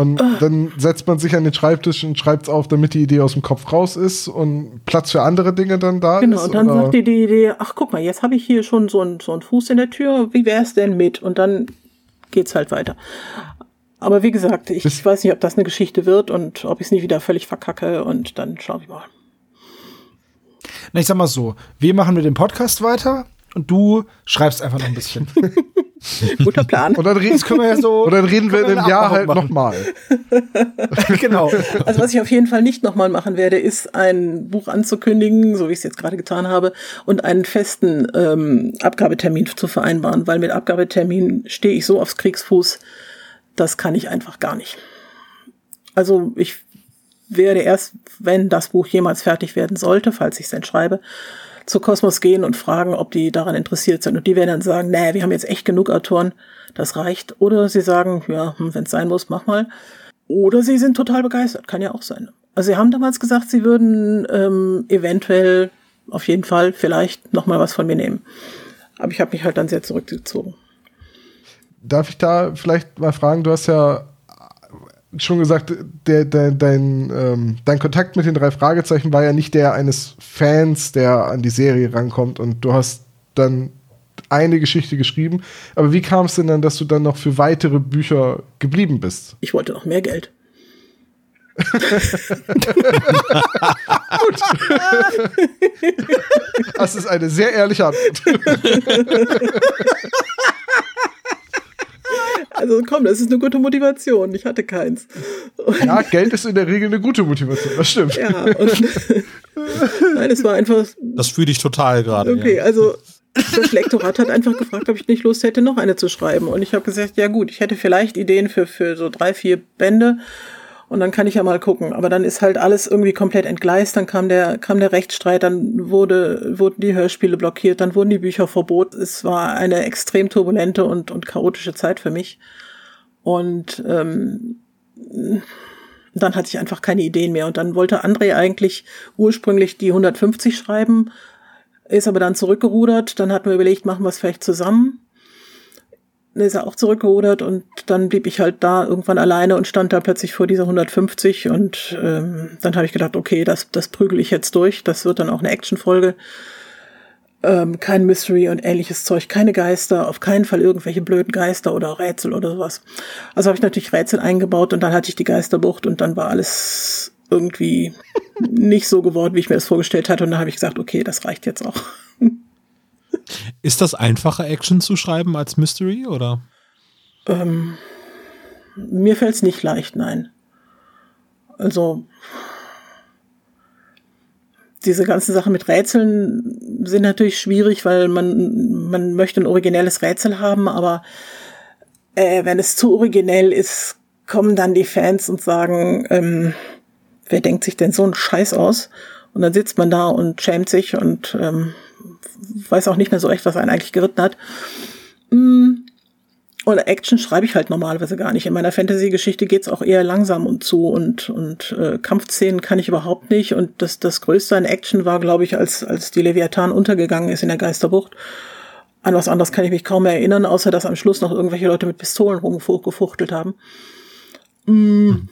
[SPEAKER 4] Und dann setzt man sich an den Schreibtisch und schreibt es auf, damit die Idee aus dem Kopf raus ist und Platz für andere Dinge dann da
[SPEAKER 3] Genau,
[SPEAKER 4] ist.
[SPEAKER 3] und dann
[SPEAKER 4] oder?
[SPEAKER 3] sagt dir die Idee, ach guck mal, jetzt habe ich hier schon so einen so einen Fuß in der Tür, wie wär's denn mit? Und dann geht's halt weiter. Aber wie gesagt, ich
[SPEAKER 4] Bis-
[SPEAKER 3] weiß nicht, ob das eine Geschichte wird und ob ich es nicht wieder völlig verkacke und dann schaue ich mal.
[SPEAKER 5] Na, ich sag mal so, wir machen mit dem Podcast weiter und du schreibst einfach noch ein bisschen.
[SPEAKER 3] Guter Plan.
[SPEAKER 4] Und dann reden,
[SPEAKER 5] können wir ja so.
[SPEAKER 4] und dann reden wir in einem
[SPEAKER 5] eine
[SPEAKER 4] Jahr halt nochmal.
[SPEAKER 5] genau.
[SPEAKER 3] Also was ich auf jeden Fall nicht nochmal machen werde, ist ein Buch anzukündigen, so wie ich es jetzt gerade getan habe, und einen festen ähm, Abgabetermin zu vereinbaren, weil mit Abgabetermin stehe ich so aufs Kriegsfuß, das kann ich einfach gar nicht. Also ich werde erst, wenn das Buch jemals fertig werden sollte, falls ich es denn schreibe, zu Kosmos gehen und fragen, ob die daran interessiert sind. Und die werden dann sagen, nee, wir haben jetzt echt genug Autoren, das reicht. Oder sie sagen, ja, wenn es sein muss, mach mal. Oder sie sind total begeistert, kann ja auch sein. Also sie haben damals gesagt, sie würden ähm, eventuell, auf jeden Fall, vielleicht noch mal was von mir nehmen. Aber ich habe mich halt dann sehr zurückgezogen.
[SPEAKER 4] Darf ich da vielleicht mal fragen, du hast ja schon gesagt, der, der, dein, ähm, dein Kontakt mit den drei Fragezeichen war ja nicht der eines Fans, der an die Serie rankommt und du hast dann eine Geschichte geschrieben. Aber wie kam es denn dann, dass du dann noch für weitere Bücher geblieben bist?
[SPEAKER 3] Ich wollte noch mehr Geld.
[SPEAKER 4] Gut. Das ist eine sehr ehrliche Antwort.
[SPEAKER 3] Also komm, das ist eine gute Motivation. Ich hatte keins.
[SPEAKER 4] Und ja, Geld ist in der Regel eine gute Motivation, das stimmt. Ja, und
[SPEAKER 3] nein, es war einfach.
[SPEAKER 2] Das fühle ich total gerade.
[SPEAKER 3] Okay, ja. also das Lektorat hat einfach gefragt, ob ich nicht Lust hätte, noch eine zu schreiben. Und ich habe gesagt, ja gut, ich hätte vielleicht Ideen für, für so drei, vier Bände. Und dann kann ich ja mal gucken. Aber dann ist halt alles irgendwie komplett entgleist. Dann kam der, kam der Rechtsstreit, dann wurde, wurden die Hörspiele blockiert, dann wurden die Bücher verboten. Es war eine extrem turbulente und, und chaotische Zeit für mich. Und ähm, dann hatte ich einfach keine Ideen mehr. Und dann wollte André eigentlich ursprünglich die 150 schreiben, ist aber dann zurückgerudert. Dann hatten wir überlegt, machen wir es vielleicht zusammen ist er auch zurückgerudert und dann blieb ich halt da irgendwann alleine und stand da plötzlich vor dieser 150 und ähm, dann habe ich gedacht, okay, das, das prügel ich jetzt durch, das wird dann auch eine Actionfolge. Ähm, kein Mystery und ähnliches Zeug, keine Geister, auf keinen Fall irgendwelche blöden Geister oder Rätsel oder sowas. Also habe ich natürlich Rätsel eingebaut und dann hatte ich die Geisterbucht und dann war alles irgendwie nicht so geworden, wie ich mir das vorgestellt hatte und dann habe ich gesagt, okay, das reicht jetzt auch.
[SPEAKER 2] Ist das einfacher, Action zu schreiben als Mystery, oder?
[SPEAKER 3] Ähm, mir fällt es nicht leicht, nein. Also, diese ganzen Sachen mit Rätseln sind natürlich schwierig, weil man, man möchte ein originelles Rätsel haben, aber äh, wenn es zu originell ist, kommen dann die Fans und sagen, ähm, wer denkt sich denn so einen Scheiß aus? Und dann sitzt man da und schämt sich und ähm, weiß auch nicht mehr so recht, was einen eigentlich geritten hat. Mm. Oder Action schreibe ich halt normalerweise gar nicht. In meiner Fantasy-Geschichte geht's auch eher langsam und zu und, und äh, Kampfszenen kann ich überhaupt nicht. Und das, das Größte an Action war, glaube ich, als, als die Leviathan untergegangen ist in der Geisterbucht. An was anderes kann ich mich kaum mehr erinnern, außer dass am Schluss noch irgendwelche Leute mit Pistolen rumgefuchtelt haben. Mm.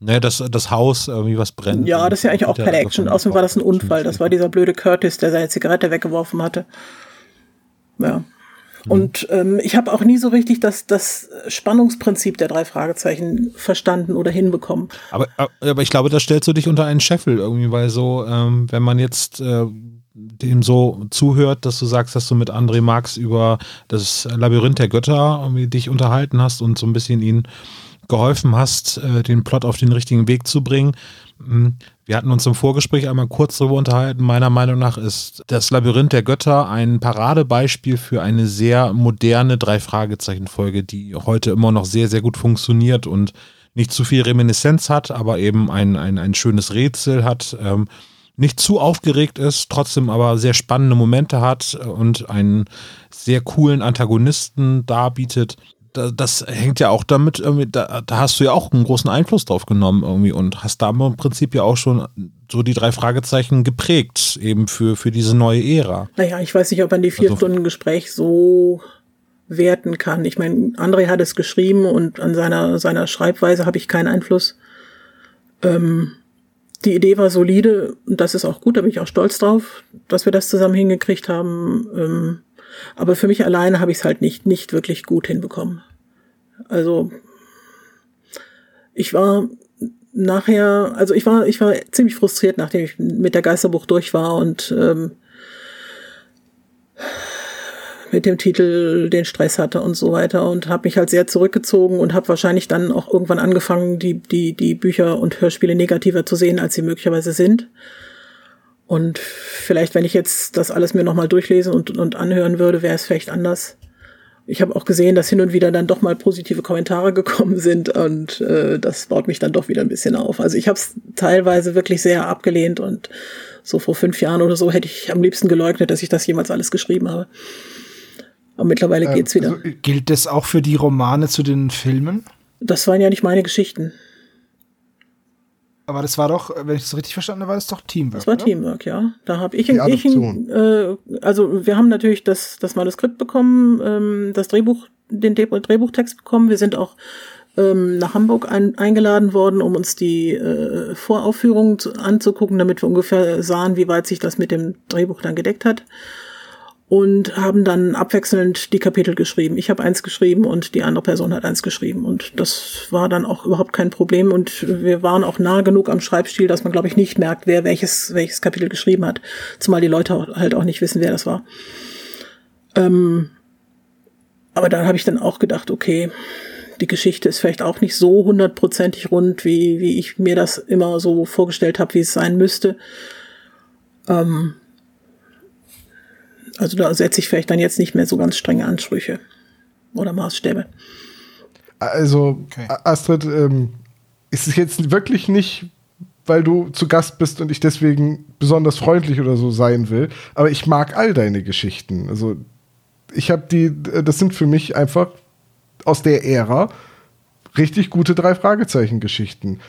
[SPEAKER 2] Ne, das, das Haus irgendwie was brennt.
[SPEAKER 3] Ja, das ist ja eigentlich auch keine Action. Außerdem war das ein Unfall. Das war dieser blöde Curtis, der seine Zigarette weggeworfen hatte. Ja. Mhm. Und ähm, ich habe auch nie so richtig das, das Spannungsprinzip der drei Fragezeichen verstanden oder hinbekommen.
[SPEAKER 2] Aber, aber ich glaube, da stellst du dich unter einen Scheffel irgendwie, weil so, ähm, wenn man jetzt äh, dem so zuhört, dass du sagst, dass du mit André Marx über das Labyrinth der Götter dich unterhalten hast und so ein bisschen ihn geholfen hast, äh, den Plot auf den richtigen Weg zu bringen. Hm, wir hatten uns im Vorgespräch einmal kurz darüber unterhalten. Meiner Meinung nach ist das Labyrinth der Götter ein Paradebeispiel für eine sehr moderne Drei-Fragezeichen-Folge, die heute immer noch sehr, sehr gut funktioniert und nicht zu viel Reminiszenz hat, aber eben ein, ein, ein schönes Rätsel hat, ähm, nicht zu aufgeregt ist, trotzdem aber sehr spannende Momente hat und einen sehr coolen Antagonisten darbietet das hängt ja auch damit, da, da, hast du ja auch einen großen Einfluss drauf genommen irgendwie und hast da im Prinzip ja auch schon so die drei Fragezeichen geprägt, eben für, für diese neue Ära.
[SPEAKER 3] Naja, ich weiß nicht, ob man die vier also, Stunden Gespräch so werten kann. Ich meine, André hat es geschrieben und an seiner, seiner Schreibweise habe ich keinen Einfluss. Ähm, die Idee war solide und das ist auch gut, da bin ich auch stolz drauf, dass wir das zusammen hingekriegt haben. Ähm, aber für mich alleine habe ich es halt nicht, nicht wirklich gut hinbekommen. Also ich war nachher, also ich war, ich war ziemlich frustriert, nachdem ich mit der Geisterbuch durch war und ähm, mit dem Titel den Stress hatte und so weiter und habe mich halt sehr zurückgezogen und habe wahrscheinlich dann auch irgendwann angefangen, die, die, die Bücher und Hörspiele negativer zu sehen, als sie möglicherweise sind. Und vielleicht, wenn ich jetzt das alles mir nochmal durchlesen und, und anhören würde, wäre es vielleicht anders. Ich habe auch gesehen, dass hin und wieder dann doch mal positive Kommentare gekommen sind und äh, das baut mich dann doch wieder ein bisschen auf. Also ich habe es teilweise wirklich sehr abgelehnt und so vor fünf Jahren oder so hätte ich am liebsten geleugnet, dass ich das jemals alles geschrieben habe. Aber mittlerweile ähm, geht's wieder. Also,
[SPEAKER 5] gilt das auch für die Romane zu den Filmen?
[SPEAKER 3] Das waren ja nicht meine Geschichten.
[SPEAKER 5] Aber das war doch, wenn ich das richtig verstanden habe, war das doch Teamwork.
[SPEAKER 3] Das war oder? Teamwork, ja. Da habe ich, ich äh, also wir haben natürlich das, das Manuskript bekommen, ähm, das Drehbuch, den Drehbuchtext bekommen. Wir sind auch ähm, nach Hamburg ein, eingeladen worden, um uns die äh, Voraufführung zu, anzugucken, damit wir ungefähr sahen, wie weit sich das mit dem Drehbuch dann gedeckt hat und haben dann abwechselnd die Kapitel geschrieben. Ich habe eins geschrieben und die andere Person hat eins geschrieben. Und das war dann auch überhaupt kein Problem. Und wir waren auch nah genug am Schreibstil, dass man, glaube ich, nicht merkt, wer welches, welches Kapitel geschrieben hat. Zumal die Leute halt auch nicht wissen, wer das war. Ähm, aber dann habe ich dann auch gedacht, okay, die Geschichte ist vielleicht auch nicht so hundertprozentig rund, wie, wie ich mir das immer so vorgestellt habe, wie es sein müsste. Ähm, also da setze ich vielleicht dann jetzt nicht mehr so ganz strenge Ansprüche oder Maßstäbe.
[SPEAKER 4] Also, okay. Astrid, ähm, ist es jetzt wirklich nicht, weil du zu Gast bist und ich deswegen besonders freundlich oder so sein will, aber ich mag all deine Geschichten. Also, ich habe die, das sind für mich einfach aus der Ära richtig gute drei Fragezeichen-Geschichten.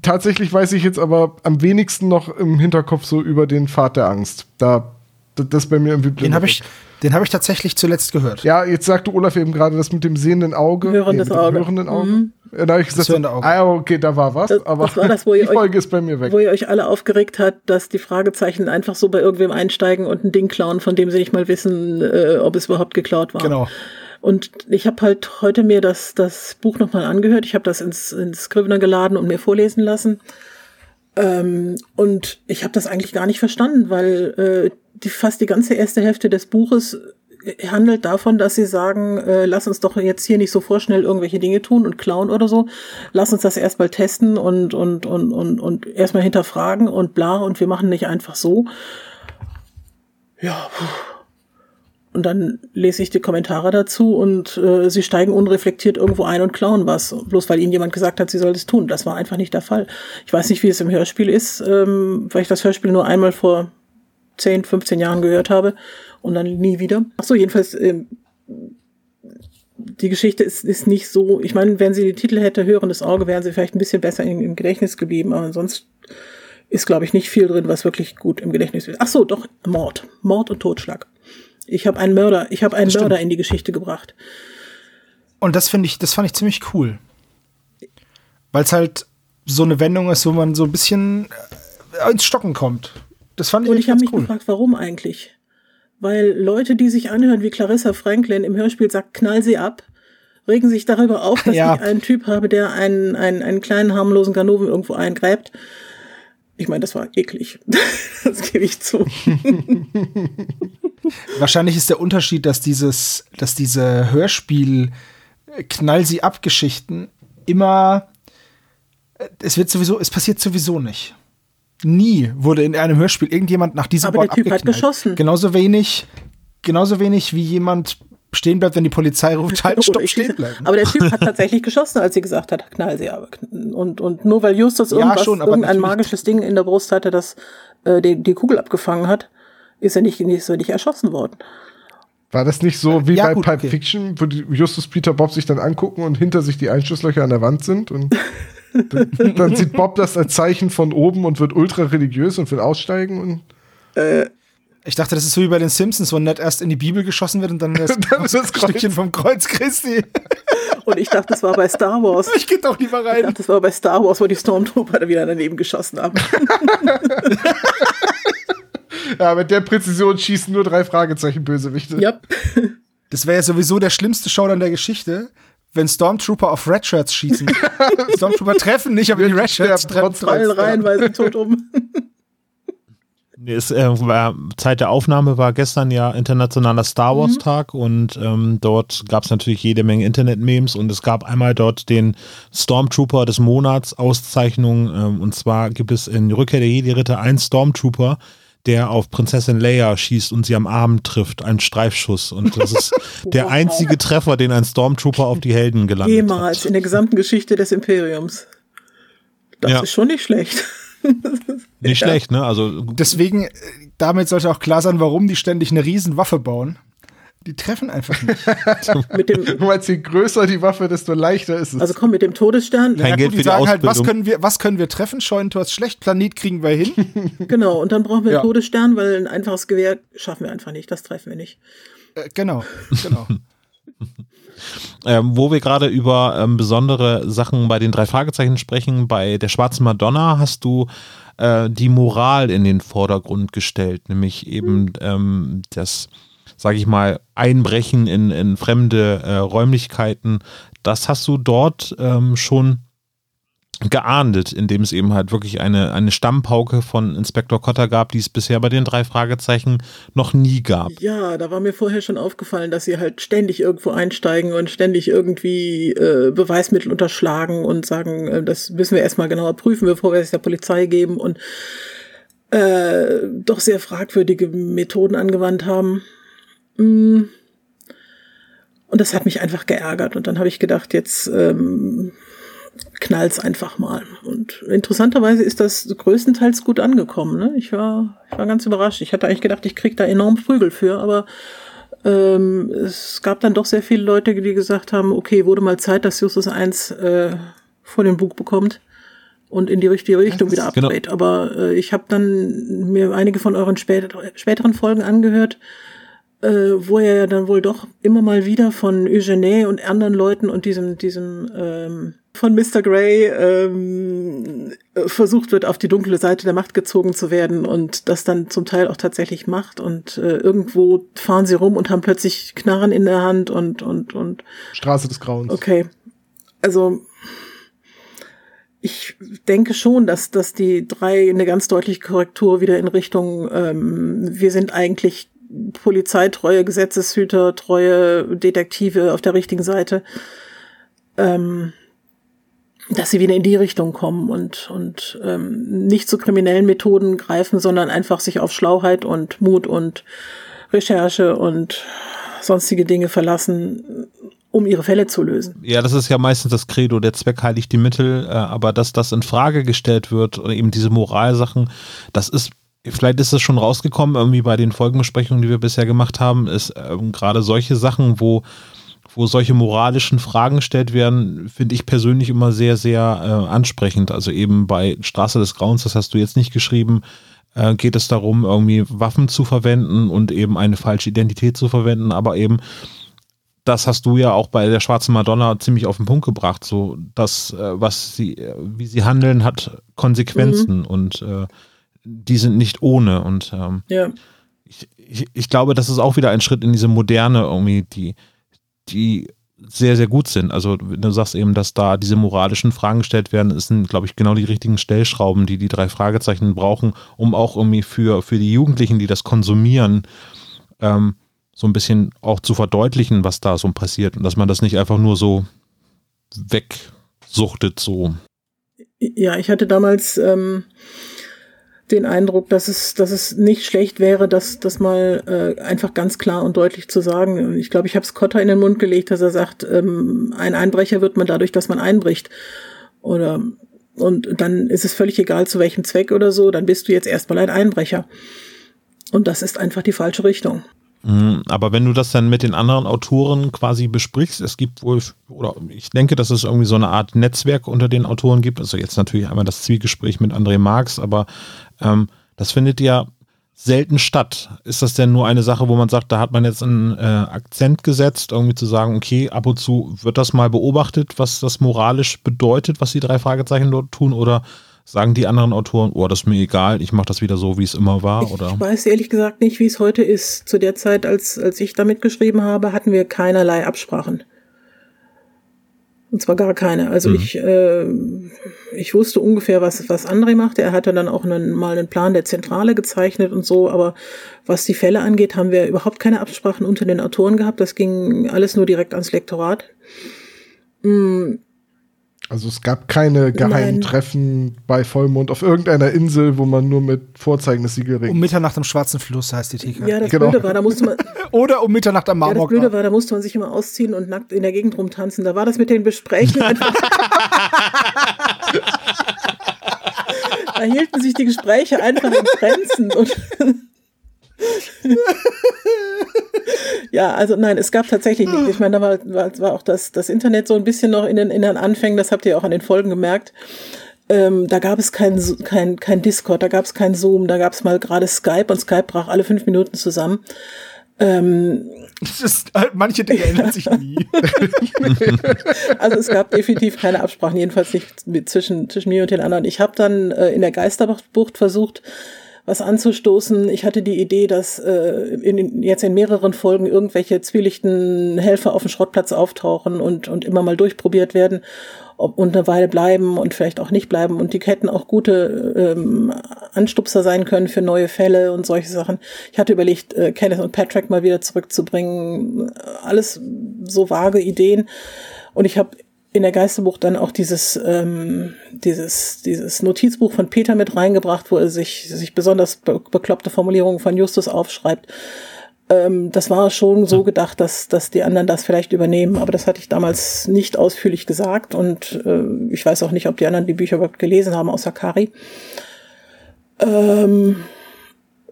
[SPEAKER 4] Tatsächlich weiß ich jetzt aber am wenigsten noch im Hinterkopf so über den Pfad der Angst. Da das bei mir irgendwie
[SPEAKER 5] blind. Den habe ich, den habe ich tatsächlich zuletzt gehört.
[SPEAKER 4] Ja, jetzt sagte Olaf eben gerade das mit dem sehenden Auge.
[SPEAKER 3] Hörendes
[SPEAKER 4] nee,
[SPEAKER 3] Auge.
[SPEAKER 4] Hörenden Auge. Mhm. Da habe ich gesagt, so, ah, okay, da war was,
[SPEAKER 3] das,
[SPEAKER 4] aber
[SPEAKER 3] das war das, wo
[SPEAKER 4] die
[SPEAKER 3] ihr
[SPEAKER 4] Folge
[SPEAKER 3] euch,
[SPEAKER 4] ist bei mir weg.
[SPEAKER 3] Wo ihr euch alle aufgeregt hat, dass die Fragezeichen einfach so bei irgendwem einsteigen und ein Ding klauen, von dem sie nicht mal wissen, äh, ob es überhaupt geklaut war.
[SPEAKER 5] Genau.
[SPEAKER 3] Und ich habe halt heute mir das, das Buch nochmal angehört. Ich habe das ins, ins Scrivener geladen und mir vorlesen lassen. Ähm, und ich habe das eigentlich gar nicht verstanden, weil äh, die, fast die ganze erste Hälfte des Buches handelt davon, dass sie sagen, äh, lass uns doch jetzt hier nicht so vorschnell irgendwelche Dinge tun und klauen oder so. Lass uns das erstmal testen und, und, und, und, und erstmal hinterfragen und bla und wir machen nicht einfach so. Ja. Und dann lese ich die Kommentare dazu und äh, sie steigen unreflektiert irgendwo ein und klauen was, bloß weil ihnen jemand gesagt hat, sie soll es tun. Das war einfach nicht der Fall. Ich weiß nicht, wie es im Hörspiel ist, ähm, weil ich das Hörspiel nur einmal vor 10, 15 Jahren gehört habe und dann nie wieder. Ach so, jedenfalls, äh, die Geschichte ist, ist nicht so, ich meine, wenn sie die Titel hätte, Hörendes Auge, wären sie vielleicht ein bisschen besser im, im Gedächtnis geblieben, aber sonst ist, glaube ich, nicht viel drin, was wirklich gut im Gedächtnis ist. Ach so, doch, Mord. Mord und Totschlag. Ich habe einen Mörder, ich habe einen Mörder in die Geschichte gebracht.
[SPEAKER 5] Und das finde ich, das fand ich ziemlich cool. Weil es halt so eine Wendung ist, wo man so ein bisschen äh, ins Stocken kommt. Das fand ich
[SPEAKER 3] Und ich habe mich
[SPEAKER 5] cool.
[SPEAKER 3] gefragt, warum eigentlich? Weil Leute, die sich anhören wie Clarissa Franklin im Hörspiel sagt, knall sie ab, regen sich darüber auf, dass ja. ich einen Typ habe, der einen, einen, einen kleinen harmlosen Ganoven irgendwo eingräbt. Ich meine, das war eklig. das gebe ich zu.
[SPEAKER 5] Wahrscheinlich ist der Unterschied, dass dieses, dass diese Hörspiel Knall sie ab Geschichten immer es wird sowieso, es passiert sowieso nicht. Nie wurde in einem Hörspiel irgendjemand nach diesem
[SPEAKER 3] Aber
[SPEAKER 5] Wort
[SPEAKER 3] der Typ hat geschossen.
[SPEAKER 5] Genauso wenig, genauso wenig wie jemand stehen bleibt, wenn die Polizei ruft, halt, stopp, stehen bleiben.
[SPEAKER 3] Aber der Typ hat tatsächlich geschossen, als sie gesagt hat, knall sie aber. Und, und nur weil Justus irgendwas, ja, schon, irgendein magisches Ding in der Brust hatte, das äh, die, die Kugel abgefangen hat, ist er nicht, ist er nicht erschossen worden.
[SPEAKER 4] War das nicht so wie ja, bei gut, Pipe okay. Fiction, wo Justus Peter Bob sich dann angucken und hinter sich die Einschusslöcher an der Wand sind? Und dann sieht Bob das als Zeichen von oben und wird ultra religiös und will aussteigen und.
[SPEAKER 5] Äh, ich dachte, das ist so wie bei den Simpsons, wo nett erst in die Bibel geschossen wird und dann das,
[SPEAKER 4] dann ist das
[SPEAKER 5] Stückchen vom Kreuz Christi.
[SPEAKER 3] Und ich dachte, das war bei Star Wars.
[SPEAKER 5] Ich geh doch lieber rein. Ich
[SPEAKER 3] dachte, das war bei Star Wars, wo die Stormtrooper da wieder daneben geschossen haben.
[SPEAKER 4] ja, mit der Präzision schießen nur drei Fragezeichen Bösewichte.
[SPEAKER 3] Ja.
[SPEAKER 5] Das wäre ja sowieso der schlimmste Showdown der Geschichte, wenn Stormtrooper auf Red Shirts schießen. Stormtrooper treffen nicht, aber die Red Shirts treffen.
[SPEAKER 3] Fallen rein, weil sie tot um.
[SPEAKER 2] Nee, es, äh, war, Zeit der Aufnahme war gestern ja internationaler Star Wars mhm. Tag mhm. und ähm, dort gab es natürlich jede Menge Internet-Memes und es gab einmal dort den Stormtrooper des Monats Auszeichnung ähm, und zwar gibt es in Rückkehr der Jedi-Ritter einen Stormtrooper, der auf Prinzessin Leia schießt und sie am Arm trifft, ein Streifschuss. Und das ist der einzige Treffer, den ein Stormtrooper auf die Helden gelandet
[SPEAKER 3] Jemals hat. Jemals in der gesamten Geschichte des Imperiums. Das ja. ist schon nicht schlecht.
[SPEAKER 2] nicht ja. schlecht, ne? Also
[SPEAKER 5] deswegen, äh, damit sollte auch klar sein, warum die ständig eine Riesenwaffe bauen. Die treffen einfach nicht.
[SPEAKER 4] mit dem, du meinst, je größer die Waffe, desto leichter ist es.
[SPEAKER 3] Also komm, mit dem Todesstern.
[SPEAKER 2] Kein ja, Geld gut,
[SPEAKER 5] die für sagen halt, was können wir, was können wir treffen? Scheunentor ist schlecht, Planet kriegen wir hin.
[SPEAKER 3] genau, und dann brauchen wir ja. Todesstern, weil ein einfaches Gewehr schaffen wir einfach nicht. Das treffen wir nicht.
[SPEAKER 5] Äh, genau, genau.
[SPEAKER 2] Ähm, wo wir gerade über ähm, besondere Sachen bei den drei Fragezeichen sprechen, bei der Schwarzen Madonna hast du äh, die Moral in den Vordergrund gestellt, nämlich eben ähm, das, sage ich mal, Einbrechen in, in fremde äh, Räumlichkeiten. Das hast du dort ähm, schon geahndet, indem es eben halt wirklich eine, eine Stammpauke von Inspektor Kotter gab, die es bisher bei den drei Fragezeichen noch nie gab.
[SPEAKER 3] Ja, da war mir vorher schon aufgefallen, dass sie halt ständig irgendwo einsteigen und ständig irgendwie äh, Beweismittel unterschlagen und sagen, äh, das müssen wir erstmal genauer prüfen, bevor wir es der Polizei geben und äh, doch sehr fragwürdige Methoden angewandt haben. Mm. Und das hat mich einfach geärgert. Und dann habe ich gedacht, jetzt ähm, knallt's einfach mal. Und interessanterweise ist das größtenteils gut angekommen. Ne? Ich war, ich war ganz überrascht. Ich hatte eigentlich gedacht, ich krieg da enorm Prügel für, aber ähm, es gab dann doch sehr viele Leute, die gesagt haben, okay, wurde mal Zeit, dass Justus 1 äh, vor den Bug bekommt und in die richtige Richtung wieder abdreht. Genau. Aber äh, ich habe dann mir einige von euren später, späteren Folgen angehört, äh, wo er ja dann wohl doch immer mal wieder von Eugene und anderen Leuten und diesem, diesem ähm, von Mr. Grey ähm, versucht wird, auf die dunkle Seite der Macht gezogen zu werden und das dann zum Teil auch tatsächlich macht und äh, irgendwo fahren sie rum und haben plötzlich Knarren in der Hand und und und
[SPEAKER 4] Straße des Grauens.
[SPEAKER 3] Okay, also ich denke schon, dass dass die drei eine ganz deutliche Korrektur wieder in Richtung ähm, wir sind eigentlich Polizeitreue, Gesetzeshüter, treue Detektive auf der richtigen Seite. Ähm, dass sie wieder in die Richtung kommen und, und ähm, nicht zu kriminellen Methoden greifen, sondern einfach sich auf Schlauheit und Mut und Recherche und sonstige Dinge verlassen, um ihre Fälle zu lösen.
[SPEAKER 2] Ja, das ist ja meistens das Credo, der Zweck heiligt die Mittel, äh, aber dass das in Frage gestellt wird oder eben diese Moralsachen, das ist vielleicht ist es schon rausgekommen, irgendwie bei den Folgenbesprechungen, die wir bisher gemacht haben, ist ähm, gerade solche Sachen, wo wo solche moralischen Fragen gestellt werden, finde ich persönlich immer sehr, sehr äh, ansprechend. Also eben bei Straße des Grauens, das hast du jetzt nicht geschrieben, äh, geht es darum, irgendwie Waffen zu verwenden und eben eine falsche Identität zu verwenden, aber eben das hast du ja auch bei der Schwarzen Madonna ziemlich auf den Punkt gebracht. So, das, äh, was sie, äh, wie sie handeln, hat Konsequenzen mhm. und äh, die sind nicht ohne. Und ähm,
[SPEAKER 3] ja.
[SPEAKER 2] ich, ich, ich, glaube, das ist auch wieder ein Schritt in diese Moderne, irgendwie, die, die sehr, sehr gut sind. Also du sagst eben, dass da diese moralischen Fragen gestellt werden, sind, glaube ich, genau die richtigen Stellschrauben, die die drei Fragezeichen brauchen, um auch irgendwie für, für die Jugendlichen, die das konsumieren, ähm, so ein bisschen auch zu verdeutlichen, was da so passiert und dass man das nicht einfach nur so wegsuchtet so.
[SPEAKER 3] Ja, ich hatte damals ähm, den Eindruck, dass es, dass es nicht schlecht wäre, das, das mal äh, einfach ganz klar und deutlich zu sagen. Ich glaube, ich habe es Cotter in den Mund gelegt, dass er sagt, ähm, ein Einbrecher wird man dadurch, dass man einbricht. Oder und dann ist es völlig egal, zu welchem Zweck oder so, dann bist du jetzt erstmal ein Einbrecher. Und das ist einfach die falsche Richtung.
[SPEAKER 2] Mhm, aber wenn du das dann mit den anderen Autoren quasi besprichst, es gibt wohl, oder ich denke, dass es irgendwie so eine Art Netzwerk unter den Autoren gibt. Also jetzt natürlich einmal das Zwiegespräch mit André Marx, aber ähm, das findet ja selten statt. Ist das denn nur eine Sache, wo man sagt, da hat man jetzt einen äh, Akzent gesetzt, irgendwie zu sagen, okay, ab und zu wird das mal beobachtet, was das moralisch bedeutet, was die drei Fragezeichen dort tun, oder sagen die anderen Autoren, oh, das ist mir egal, ich mache das wieder so, wie es immer war? Oder?
[SPEAKER 3] Ich weiß ehrlich gesagt nicht, wie es heute ist. Zu der Zeit, als, als ich damit geschrieben habe, hatten wir keinerlei Absprachen. Und zwar gar keine. Also mhm. ich, äh, ich wusste ungefähr, was, was André machte. Er hatte dann auch einen, mal einen Plan der Zentrale gezeichnet und so. Aber was die Fälle angeht, haben wir überhaupt keine Absprachen unter den Autoren gehabt. Das ging alles nur direkt ans Lektorat.
[SPEAKER 4] Mhm. Also es gab keine geheimen Nein. Treffen bei Vollmond auf irgendeiner Insel, wo man nur mit Vorzeigen des Siegel
[SPEAKER 5] Um Mitternacht am Schwarzen Fluss heißt die Theke.
[SPEAKER 3] Ja, das genau. Blöde war, da musste man.
[SPEAKER 5] Oder um Mitternacht am Marmor.
[SPEAKER 3] Ja, das Blöde war, da musste man sich immer ausziehen und nackt in der Gegend rumtanzen. Da war das mit den Gesprächen einfach. da hielten sich die Gespräche einfach in Grenzen und ja, also nein, es gab tatsächlich nicht. Ich meine, da war, war, war auch das, das Internet so ein bisschen noch in den, in den Anfängen, das habt ihr auch an den Folgen gemerkt. Ähm, da gab es kein, kein, kein Discord, da gab es kein Zoom, da gab es mal gerade Skype und Skype brach alle fünf Minuten zusammen. Ähm,
[SPEAKER 5] ist, äh, manche Dinge ändern sich nie.
[SPEAKER 3] also es gab definitiv keine Absprachen, jedenfalls nicht mit, zwischen, zwischen mir und den anderen. Ich habe dann äh, in der Geisterbucht versucht, was anzustoßen. Ich hatte die Idee, dass äh, in, jetzt in mehreren Folgen irgendwelche zwielichten Helfer auf dem Schrottplatz auftauchen und, und immer mal durchprobiert werden und eine Weile bleiben und vielleicht auch nicht bleiben. Und die hätten auch gute ähm, Anstupser sein können für neue Fälle und solche Sachen. Ich hatte überlegt, äh, Kenneth und Patrick mal wieder zurückzubringen. Alles so vage Ideen. Und ich habe in der Geisterbuch dann auch dieses, ähm, dieses, dieses Notizbuch von Peter mit reingebracht, wo er sich, sich besonders be bekloppte Formulierungen von Justus aufschreibt. Ähm, das war schon so gedacht, dass, dass die anderen das vielleicht übernehmen, aber das hatte ich damals nicht ausführlich gesagt und äh, ich weiß auch nicht, ob die anderen die Bücher überhaupt gelesen haben, außer Kari. Ähm,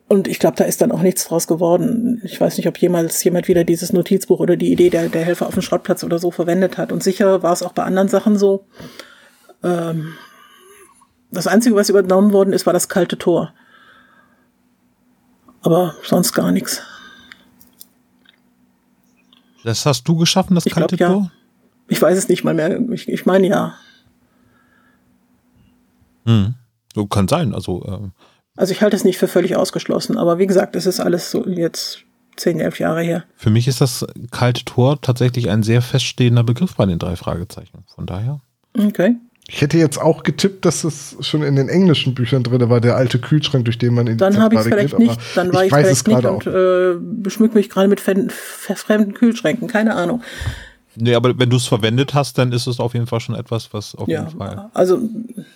[SPEAKER 3] und ich glaube, da ist dann auch nichts draus geworden. Ich weiß nicht, ob jemals jemand wieder dieses Notizbuch oder die Idee der, der Helfer auf dem Schrottplatz oder so verwendet hat. Und sicher war es auch bei anderen Sachen so. Ähm, das Einzige, was übernommen worden ist, war das kalte Tor. Aber sonst gar nichts.
[SPEAKER 2] Das hast du geschaffen, das
[SPEAKER 3] ich
[SPEAKER 2] kalte
[SPEAKER 3] glaub,
[SPEAKER 2] Tor?
[SPEAKER 3] Ja. Ich weiß es nicht mal mehr. Ich, ich meine ja.
[SPEAKER 2] Hm. So kann sein. Also äh,
[SPEAKER 3] also ich halte es nicht für völlig ausgeschlossen, aber wie gesagt, es ist alles so jetzt zehn, elf Jahre her.
[SPEAKER 2] Für mich ist das kalte Tor tatsächlich ein sehr feststehender Begriff bei den drei Fragezeichen. Von daher.
[SPEAKER 3] Okay.
[SPEAKER 4] Ich hätte jetzt auch getippt, dass es schon in den englischen Büchern drin war, der alte Kühlschrank, durch den man in die
[SPEAKER 3] Dann habe ich es vielleicht
[SPEAKER 4] geht,
[SPEAKER 3] nicht, dann war ich,
[SPEAKER 4] ich
[SPEAKER 3] vielleicht nicht
[SPEAKER 4] und
[SPEAKER 3] äh, beschmück mich gerade mit fremden Kühlschränken, keine Ahnung.
[SPEAKER 2] Nee, aber wenn du es verwendet hast, dann ist es auf jeden Fall schon etwas, was auf
[SPEAKER 3] ja,
[SPEAKER 2] jeden Fall
[SPEAKER 3] also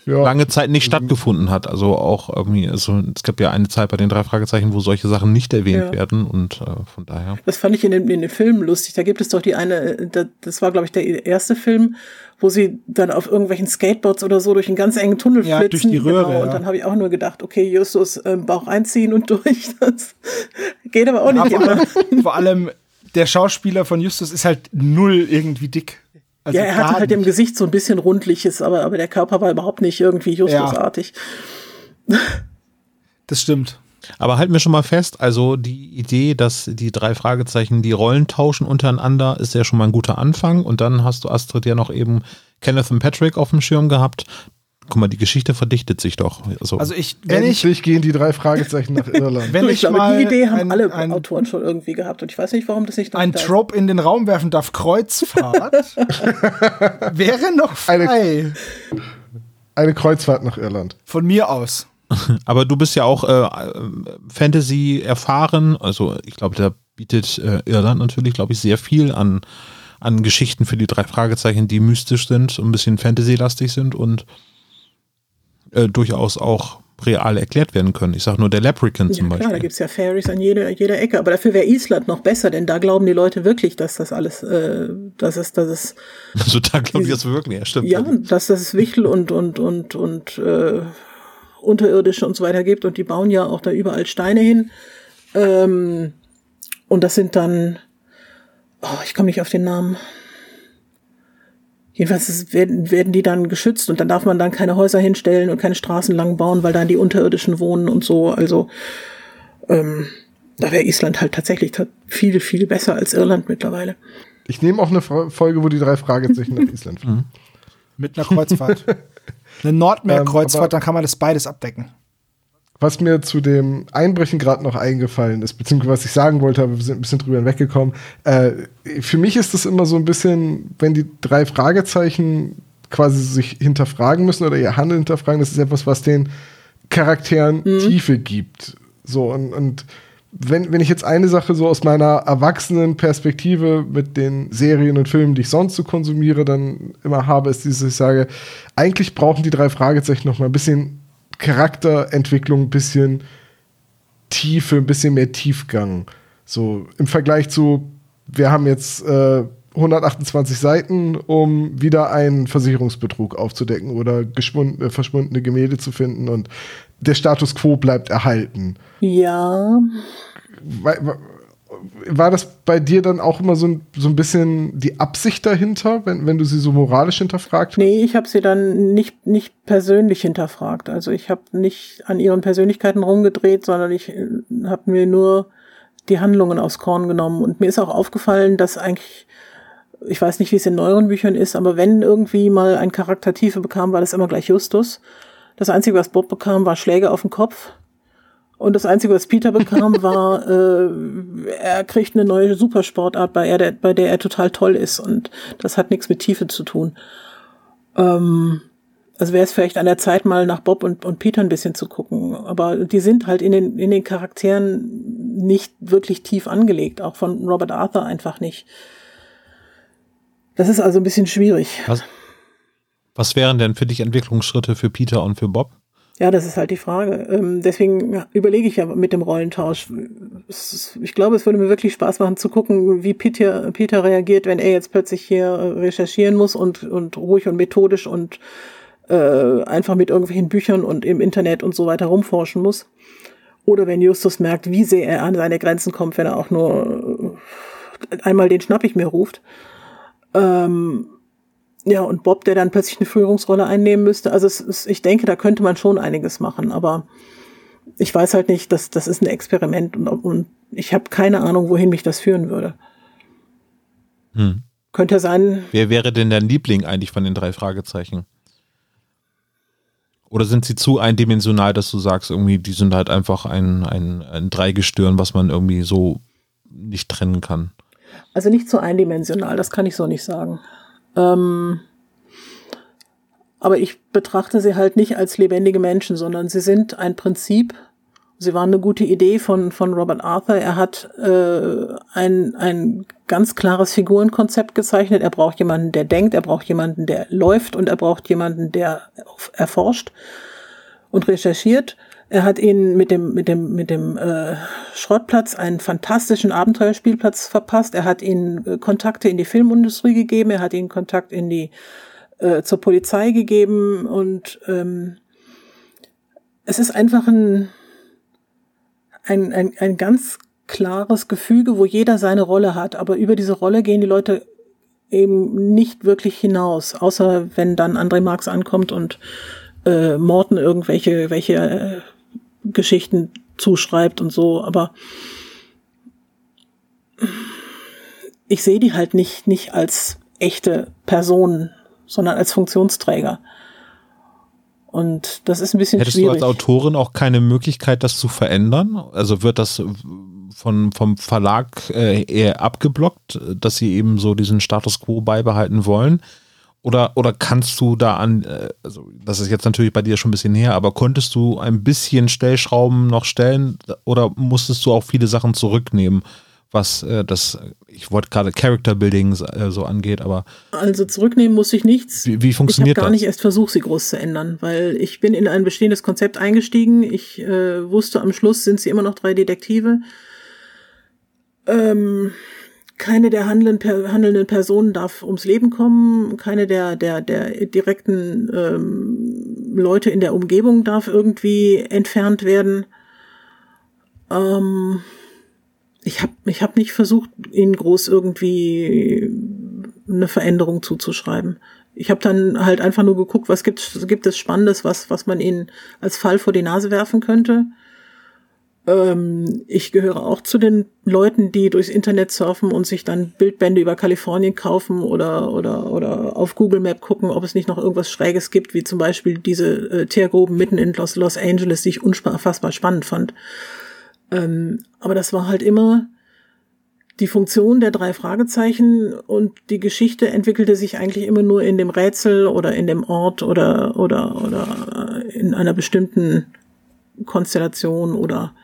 [SPEAKER 4] ja.
[SPEAKER 2] lange Zeit nicht stattgefunden hat. Also auch irgendwie, also es gab ja eine Zeit bei den drei Fragezeichen, wo solche Sachen nicht erwähnt
[SPEAKER 3] Ja.
[SPEAKER 2] werden und äh, von daher.
[SPEAKER 3] Das fand ich in den, in den Filmen lustig. Da gibt es doch die eine, da- das war, glaube ich, der erste Film, wo sie dann auf irgendwelchen Skateboards oder so durch einen ganz engen Tunnel
[SPEAKER 5] Ja,
[SPEAKER 3] flitzen.
[SPEAKER 5] durch die Röhre,
[SPEAKER 3] Genau. Und
[SPEAKER 5] ja.
[SPEAKER 3] dann habe ich auch nur gedacht, okay, Justus ähm, Bauch einziehen und durch. Das geht aber auch
[SPEAKER 5] Ja,
[SPEAKER 3] nicht
[SPEAKER 5] vor,
[SPEAKER 3] immer.
[SPEAKER 5] allem, vor allem, der Schauspieler von Justus ist halt null irgendwie dick. Also
[SPEAKER 3] ja, er hatte halt im. Gesicht so ein bisschen rundliches, aber, aber der Körper war überhaupt nicht irgendwie Justusartig.
[SPEAKER 5] Das stimmt.
[SPEAKER 2] Aber halten wir schon mal fest, also die Idee, dass die drei Fragezeichen die Rollen tauschen untereinander, ist ja schon mal ein guter Anfang. Und dann hast du Astrid ja noch eben Kenneth und Patrick auf dem Schirm gehabt. Guck mal, die Geschichte verdichtet sich doch. Also,
[SPEAKER 5] Also ich, wenn ich,
[SPEAKER 4] Endlich gehen die drei Fragezeichen nach Irland.
[SPEAKER 5] wenn
[SPEAKER 3] ich,
[SPEAKER 5] ich,
[SPEAKER 3] glaube,
[SPEAKER 5] mal
[SPEAKER 3] die Idee haben
[SPEAKER 5] ein,
[SPEAKER 3] alle
[SPEAKER 5] ein,
[SPEAKER 3] Autoren schon irgendwie gehabt. Und ich weiß nicht, warum das nicht
[SPEAKER 5] ein
[SPEAKER 3] da ist.
[SPEAKER 5] Trope in den Raum werfen darf, Kreuzfahrt, wäre noch frei.
[SPEAKER 4] Eine Kreuzfahrt nach Irland.
[SPEAKER 5] Von mir aus.
[SPEAKER 2] aber du bist ja auch äh, Fantasy erfahren. Also ich glaube, da bietet äh, Irland natürlich, glaube ich, sehr viel an, an Geschichten für die drei Fragezeichen, die mystisch sind, und ein bisschen Fantasy-lastig sind und äh, durchaus auch real erklärt werden können. Ich sage nur der Leprechaun
[SPEAKER 3] Ja,
[SPEAKER 2] zum
[SPEAKER 3] klar, da
[SPEAKER 2] Beispiel.
[SPEAKER 3] gibt's ja Fairies an jeder, jeder Ecke. Aber dafür wäre Island noch besser, denn da glauben die Leute wirklich, dass das alles, äh, dass es, dass es,
[SPEAKER 2] Also da glaube ich das wirklich, ja, stimmt.
[SPEAKER 3] ja, dass das Wichtel und, und, und, und, äh, Unterirdische und so weiter gibt. Und die bauen ja auch da überall Steine hin. Ähm, und das sind dann, oh, ich komme nicht auf den Namen. Jedenfalls ist, werden, werden die dann geschützt und dann darf man dann keine Häuser hinstellen und keine Straßen lang bauen, weil da die Unterirdischen wohnen und so. Also ähm, da wäre Island halt tatsächlich ta- viel, viel besser als Irland mittlerweile.
[SPEAKER 4] Ich nehme auch eine Fra- Folge, wo die drei Fragezeichen nach Island fliegen.
[SPEAKER 5] Mit einer Kreuzfahrt. Eine
[SPEAKER 4] Ähm,
[SPEAKER 5] Nordmeer-Kreuzfahrt, dann kann man das beides abdecken.
[SPEAKER 4] Was mir zu dem Einbrechen gerade noch eingefallen ist, beziehungsweise was ich sagen wollte, aber wir sind ein bisschen drüber hinweggekommen. Äh, für mich ist das immer so ein bisschen, wenn die drei Fragezeichen quasi sich hinterfragen müssen oder ihr Handeln hinterfragen, das ist etwas, was den Charakteren Tiefe gibt. So, und, und wenn, wenn ich jetzt eine Sache so aus meiner erwachsenen Perspektive mit den Serien und Filmen, die ich sonst so konsumiere, dann immer habe, ist dieses, ich sage, eigentlich brauchen die drei Fragezeichen noch mal ein bisschen Charakterentwicklung, ein bisschen Tiefe, ein bisschen mehr Tiefgang. So im Vergleich zu, wir haben jetzt äh, 128 Seiten, um wieder einen Versicherungsbetrug aufzudecken oder äh, verschwundene Gemälde zu finden und der Status quo bleibt erhalten.
[SPEAKER 3] Ja,
[SPEAKER 4] War, war- das bei dir dann auch immer so ein, so ein bisschen die Absicht dahinter, wenn, wenn du sie so moralisch hinterfragt hast?
[SPEAKER 3] nee, ich habe sie dann nicht, nicht persönlich hinterfragt. Also ich habe nicht an ihren Persönlichkeiten rumgedreht, sondern ich habe mir nur die Handlungen aufs Korn genommen. Und mir ist auch aufgefallen, dass eigentlich, ich weiß nicht, wie es in neueren Büchern ist, aber wenn irgendwie mal ein Charakter Tiefe bekam, war das immer gleich Justus. Das Einzige, was Bob bekam, war Schläge auf den Kopf. Und das Einzige, was Peter bekam, war, äh, er kriegt eine neue Supersportart, bei, er, bei der er total toll ist. Und das hat nichts mit Tiefe zu tun. Ähm, also wäre es vielleicht an der Zeit, mal nach Bob und, und Peter ein bisschen zu gucken. Aber die sind halt in den, in den Charakteren nicht wirklich tief angelegt, auch von Robert Arthur einfach nicht. Das ist also ein bisschen schwierig.
[SPEAKER 2] Was, was wären denn für dich Entwicklungsschritte für Peter und für Bob?
[SPEAKER 3] Ja, das ist halt die Frage. Ähm, deswegen überlege ich ja mit dem Rollentausch. Ich glaube, es würde mir wirklich Spaß machen zu gucken, wie Peter, Peter reagiert, wenn er jetzt plötzlich hier recherchieren muss und, und ruhig und methodisch und äh, einfach mit irgendwelchen Büchern und im Internet und so weiter rumforschen muss. Oder wenn Justus merkt, wie sehr er an seine Grenzen kommt, wenn er auch nur äh, einmal den Schnapp ich mir ruft. Ähm, ja, und Bob, der dann plötzlich eine Führungsrolle einnehmen müsste. Also es, ich denke, da könnte man schon einiges machen, aber ich weiß halt nicht, dass das ist ein Experiment und, und ich habe keine Ahnung, wohin mich das führen würde. Hm. Könnte sein.
[SPEAKER 2] Wer wäre denn dein Liebling eigentlich von den drei Fragezeichen? Oder sind sie zu eindimensional, dass du sagst, irgendwie, die sind halt einfach ein, ein, ein Dreigestirn, was man irgendwie so nicht trennen kann?
[SPEAKER 3] Also nicht zu eindimensional, das kann ich so nicht sagen. Ähm, aber ich betrachte sie halt nicht als lebendige Menschen, sondern sie sind ein Prinzip. Sie waren eine gute Idee von, von Robert Arthur. Er hat äh, ein, ein ganz klares Figurenkonzept gezeichnet. Er braucht jemanden, der denkt, er braucht jemanden, der läuft und er braucht jemanden, der erforscht und recherchiert. Er hat ihnen mit dem, mit dem, mit dem äh, Schrottplatz einen fantastischen Abenteuerspielplatz verpasst. Er hat ihnen äh, Kontakte in die Filmindustrie gegeben. Er hat ihnen Kontakt in die äh, zur Polizei gegeben und ähm, es ist einfach ein, ein, ein, ein ganz klares Gefüge, wo jeder seine Rolle hat, aber über diese Rolle gehen die Leute eben nicht wirklich hinaus, außer wenn dann André Marx ankommt und äh, Morten irgendwelche welche äh, Geschichten zuschreibt und so, aber ich sehe die halt nicht, nicht als echte Personen, sondern als Funktionsträger. Und das ist ein bisschen
[SPEAKER 2] Hättest
[SPEAKER 3] schwierig.
[SPEAKER 2] Hättest du als Autorin auch keine Möglichkeit, das zu verändern? Also wird das von, vom Verlag äh, eher abgeblockt, dass sie eben so diesen Status quo beibehalten wollen? Oder, oder kannst du da an, äh, also das ist jetzt natürlich bei dir schon ein bisschen her, aber konntest du ein bisschen Stellschrauben noch stellen oder musstest du auch viele Sachen zurücknehmen, was äh, das, ich wollte gerade Character Building äh, so angeht, aber.
[SPEAKER 3] Also zurücknehmen muss ich nichts.
[SPEAKER 2] Wie, wie funktioniert
[SPEAKER 3] das? Ich habe gar
[SPEAKER 2] das?
[SPEAKER 3] nicht erst versucht, sie groß zu ändern, weil ich bin in ein bestehendes Konzept eingestiegen. Ich äh, wusste am Schluss sind sie immer noch drei Detektive. Ähm, keine der handelnden, handelnden Personen darf ums Leben kommen, keine der, der, der direkten ähm, Leute in der Umgebung darf irgendwie entfernt werden. Ähm, ich habe ich hab nicht versucht, ihnen groß irgendwie eine Veränderung zuzuschreiben. Ich habe dann halt einfach nur geguckt, was gibt, gibt es Spannendes, was, was man ihnen als Fall vor die Nase werfen könnte. Ähm, ich gehöre auch zu den Leuten, die durchs Internet surfen und sich dann Bildbände über Kalifornien kaufen oder, oder, oder auf Google Map gucken, ob es nicht noch irgendwas Schräges gibt, wie zum Beispiel diese äh, Teergruben mitten in Los, Los Angeles, die ich unfassbar spannend fand. Ähm, aber das war halt immer die Funktion der drei Fragezeichen und die Geschichte entwickelte sich eigentlich immer nur in dem Rätsel oder in dem Ort oder, oder, oder in einer bestimmten Konstellation oder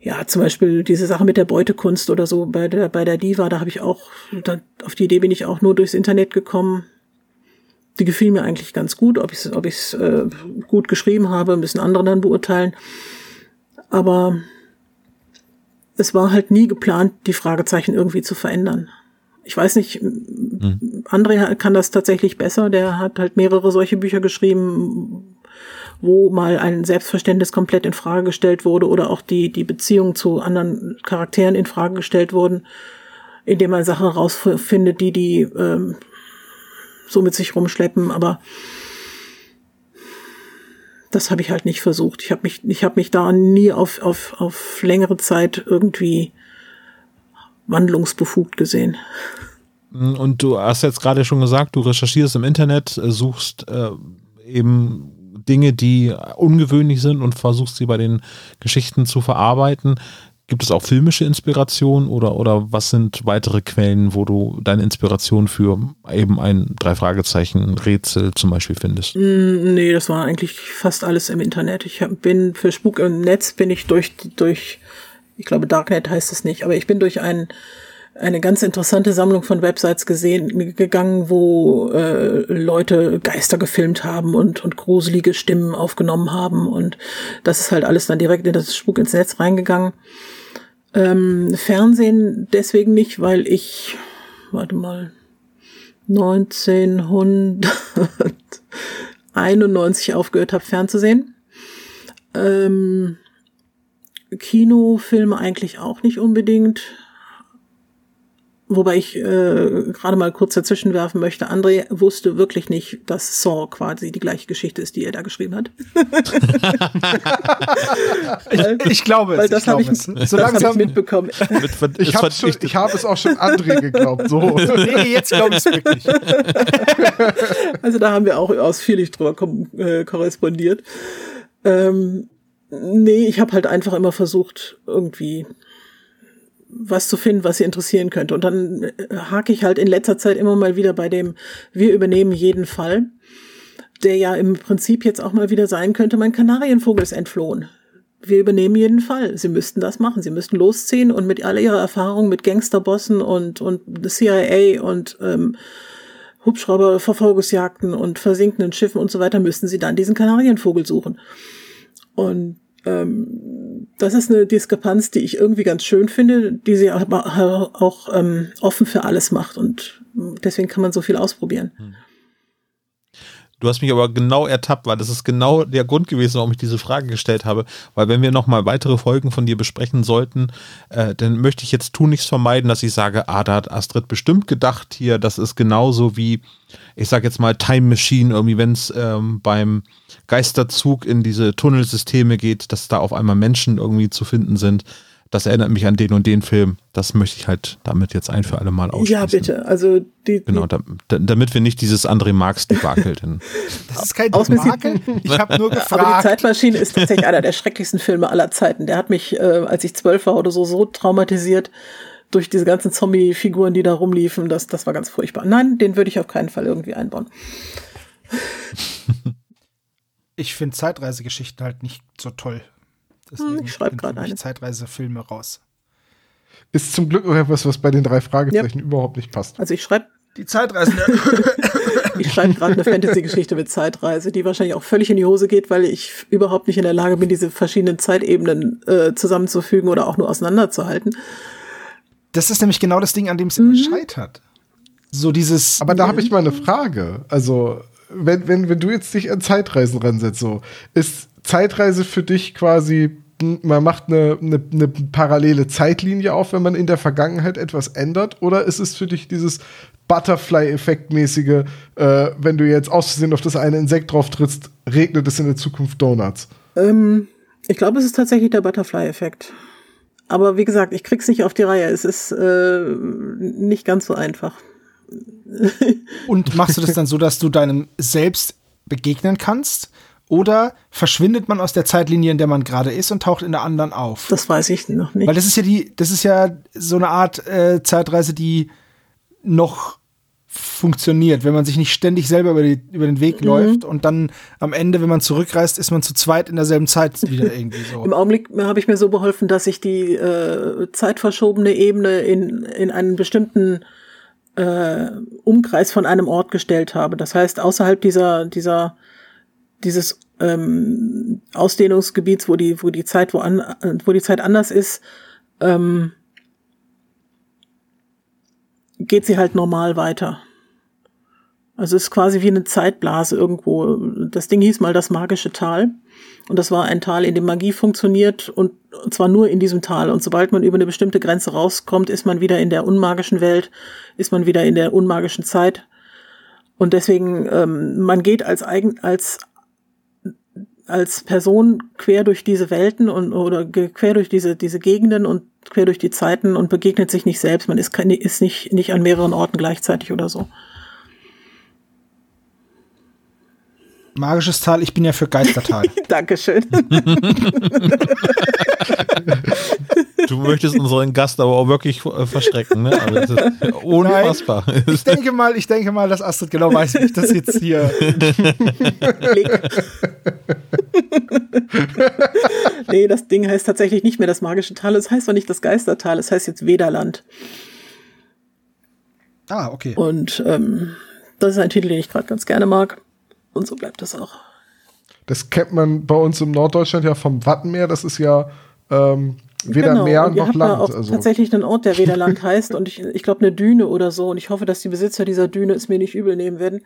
[SPEAKER 3] ja, zum Beispiel diese Sache mit der Beutekunst oder so bei der, bei der Diva, da habe ich auch, da, auf die Idee bin ich auch nur durchs Internet gekommen. Die gefiel mir eigentlich ganz gut. Ob ich es ob ich's, äh, gut geschrieben habe, müssen andere dann beurteilen. Aber es war halt nie geplant, die Fragezeichen irgendwie zu verändern. Ich weiß nicht, hm. André kann das tatsächlich besser. Der hat halt mehrere solche Bücher geschrieben, wo mal ein Selbstverständnis komplett in Frage gestellt wurde oder auch die, die Beziehung zu anderen Charakteren in Frage gestellt wurden, indem man Sachen herausfindet, die die ähm, so mit sich rumschleppen. Aber das habe ich halt nicht versucht. Ich habe mich, ich habe mich da nie auf, auf, auf längere Zeit irgendwie wandlungsbefugt gesehen.
[SPEAKER 2] Und du hast jetzt gerade schon gesagt, du recherchierst im Internet, äh, suchst äh, eben Dinge, die ungewöhnlich sind und versuchst sie bei den Geschichten zu verarbeiten. Gibt es auch filmische Inspiration oder, oder was sind weitere Quellen, wo du deine Inspiration für eben ein Drei-Fragezeichen-Rätsel zum Beispiel findest?
[SPEAKER 3] Mm, nee, das war eigentlich fast alles im Internet. Ich bin für Spuk im Netz bin ich durch, durch, ich glaube Darknet heißt es nicht, aber ich bin durch ein eine ganz interessante Sammlung von Websites gesehen, gegangen, wo äh, Leute Geister gefilmt haben und, und gruselige Stimmen aufgenommen haben. Und das ist halt alles dann direkt in das Spuk ins Netz reingegangen. Ähm, Fernsehen deswegen nicht, weil ich, warte mal, 1991 aufgehört habe, fernzusehen. Ähm, Kinofilme eigentlich auch nicht unbedingt. Wobei ich äh, gerade mal kurz dazwischen werfen möchte, André wusste wirklich nicht, dass Saw quasi die gleiche Geschichte ist, die er da geschrieben hat.
[SPEAKER 5] ich, ich, glaube es.
[SPEAKER 3] Weil das habe ich, so hab ich mitbekommen.
[SPEAKER 4] ich habe hab es auch schon André geglaubt. So.
[SPEAKER 5] nee, jetzt glaube ich es wirklich.
[SPEAKER 3] also da haben wir auch ausführlich drüber äh, korrespondiert. Ähm, nee, ich habe halt einfach immer versucht, irgendwie was zu finden, was sie interessieren könnte. Und dann äh, hake ich halt in letzter Zeit immer mal wieder bei dem, wir übernehmen jeden Fall, der ja im Prinzip jetzt auch mal wieder sein könnte, mein Kanarienvogel ist entflohen. Wir übernehmen jeden Fall. Sie müssten das machen. Sie müssten losziehen und mit all ihrer Erfahrung mit Gangsterbossen und, und CIA und ähm, Hubschrauber, Verfolgungsjagden und versinkenden Schiffen und so weiter, müssten sie dann diesen Kanarienvogel suchen. Und ähm, das ist eine Diskrepanz, die ich irgendwie ganz schön finde, die sie aber auch ähm, offen für alles macht und deswegen kann man so viel ausprobieren. Hm.
[SPEAKER 2] Du hast mich aber genau ertappt, weil das ist genau der Grund gewesen, warum ich diese Frage gestellt habe. Weil wenn wir nochmal weitere Folgen von dir besprechen sollten, äh, dann möchte ich jetzt tun nichts vermeiden, dass ich sage, ah, da hat Astrid bestimmt gedacht hier, das ist genauso wie, ich sag jetzt mal Time Machine, irgendwie, wenn es ähm, beim Geisterzug in diese Tunnelsysteme geht, dass da auf einmal Menschen irgendwie zu finden sind das erinnert mich an den und den Film. Das möchte ich halt damit jetzt ein für alle Mal ausschließen.
[SPEAKER 3] Ja, bitte. Also die,
[SPEAKER 2] genau, da, damit wir nicht dieses André Marx Debakel denn.
[SPEAKER 5] Das ist kein Debakel. Ich habe nur gefragt.
[SPEAKER 3] Aber die Zeitmaschine ist tatsächlich einer der schrecklichsten Filme aller Zeiten. Der hat mich, äh, als ich zwölf war oder so, so traumatisiert durch diese ganzen Zombie-Figuren, die da rumliefen. Das, das war ganz furchtbar. Nein, den würde ich auf keinen Fall irgendwie einbauen.
[SPEAKER 5] ich finde Zeitreisegeschichten halt nicht so toll.
[SPEAKER 3] Deswegen hm, ich schreibe gerade eine.
[SPEAKER 5] Zeitreisefilme raus.
[SPEAKER 4] Ist zum Glück auch etwas, was bei den drei Fragezeichen ja. überhaupt nicht passt.
[SPEAKER 3] Also ich schreibe
[SPEAKER 5] die Zeitreise.
[SPEAKER 3] ich schreibe gerade eine Fantasy-Geschichte mit Zeitreise, die wahrscheinlich auch völlig in die Hose geht, weil ich überhaupt nicht in der Lage bin, diese verschiedenen Zeitebenen äh, zusammenzufügen oder auch nur auseinanderzuhalten.
[SPEAKER 5] Das ist nämlich genau das Ding, an dem es mhm. immer scheitert. So dieses.
[SPEAKER 4] Aber da habe ich mal eine Frage. Also, wenn, wenn, wenn du jetzt dich an Zeitreisen ransetzt, so, ist Zeitreise für dich quasi, man macht eine, eine, eine parallele Zeitlinie auf, wenn man in der Vergangenheit etwas ändert? Oder ist es für dich dieses Butterfly-Effekt-mäßige, äh, wenn du jetzt aus Versehen auf das eine Insekt drauf trittst, regnet es in der Zukunft Donuts?
[SPEAKER 3] Ähm, ich glaube, es ist tatsächlich der Butterfly-Effekt. Aber wie gesagt, ich krieg's nicht auf die Reihe. Es ist äh, nicht ganz so einfach.
[SPEAKER 5] Und machst du das dann so, dass du deinem Selbst begegnen kannst? Oder verschwindet man aus der Zeitlinie, in der man gerade ist und taucht in der anderen auf?
[SPEAKER 3] Das weiß ich noch nicht.
[SPEAKER 5] Weil das ist ja die, das ist ja so eine Art äh, Zeitreise, die noch funktioniert, wenn man sich nicht ständig selber über, die, über den Weg mhm. läuft und dann am Ende, wenn man zurückreist, ist man zu zweit in derselben Zeit wieder irgendwie so.
[SPEAKER 3] Im Augenblick habe ich mir so beholfen, dass ich die äh, zeitverschobene Ebene in, in einen bestimmten äh, Umkreis von einem Ort gestellt habe. Das heißt, außerhalb dieser, dieser dieses ähm, Ausdehnungsgebiets, wo die, wo die Zeit, wo, an, wo die Zeit anders ist, ähm, geht sie halt normal weiter. Also es ist quasi wie eine Zeitblase irgendwo. Das Ding hieß mal das magische Tal. Und das war ein Tal, in dem Magie funktioniert und zwar nur in diesem Tal. Und sobald man über eine bestimmte Grenze rauskommt, ist man wieder in der unmagischen Welt, ist man wieder in der unmagischen Zeit. Und deswegen, ähm, man geht als eigen, als als Person quer durch diese Welten und oder quer durch diese diese Gegenden und quer durch die Zeiten und begegnet sich nicht selbst. Man ist, ist nicht nicht an mehreren Orten gleichzeitig oder so.
[SPEAKER 5] Magisches Tal, ich bin ja für Geistertal.
[SPEAKER 3] Dankeschön.
[SPEAKER 2] du möchtest unseren Gast aber auch wirklich äh, verstrecken, ne? Aber das ist unfassbar.
[SPEAKER 5] Nein, ich denke mal, ich denke mal, dass Astrid genau weiß, wie ich das jetzt hier.
[SPEAKER 3] nee, das Ding heißt tatsächlich nicht mehr das magische Tal. Es heißt zwar nicht das Geistertal, es heißt jetzt Wederland.
[SPEAKER 5] Ah, okay.
[SPEAKER 3] Und ähm, das ist ein Titel, den ich gerade ganz gerne mag. Und so bleibt das auch.
[SPEAKER 4] Das kennt man bei uns im Norddeutschland ja vom Wattenmeer. Das ist ja ähm, weder genau. Meer noch Land.
[SPEAKER 3] Auch also. tatsächlich einen Ort, der weder Land heißt und ich, ich glaube eine Düne oder so. Und ich hoffe, dass die Besitzer dieser Düne es mir nicht übel nehmen werden.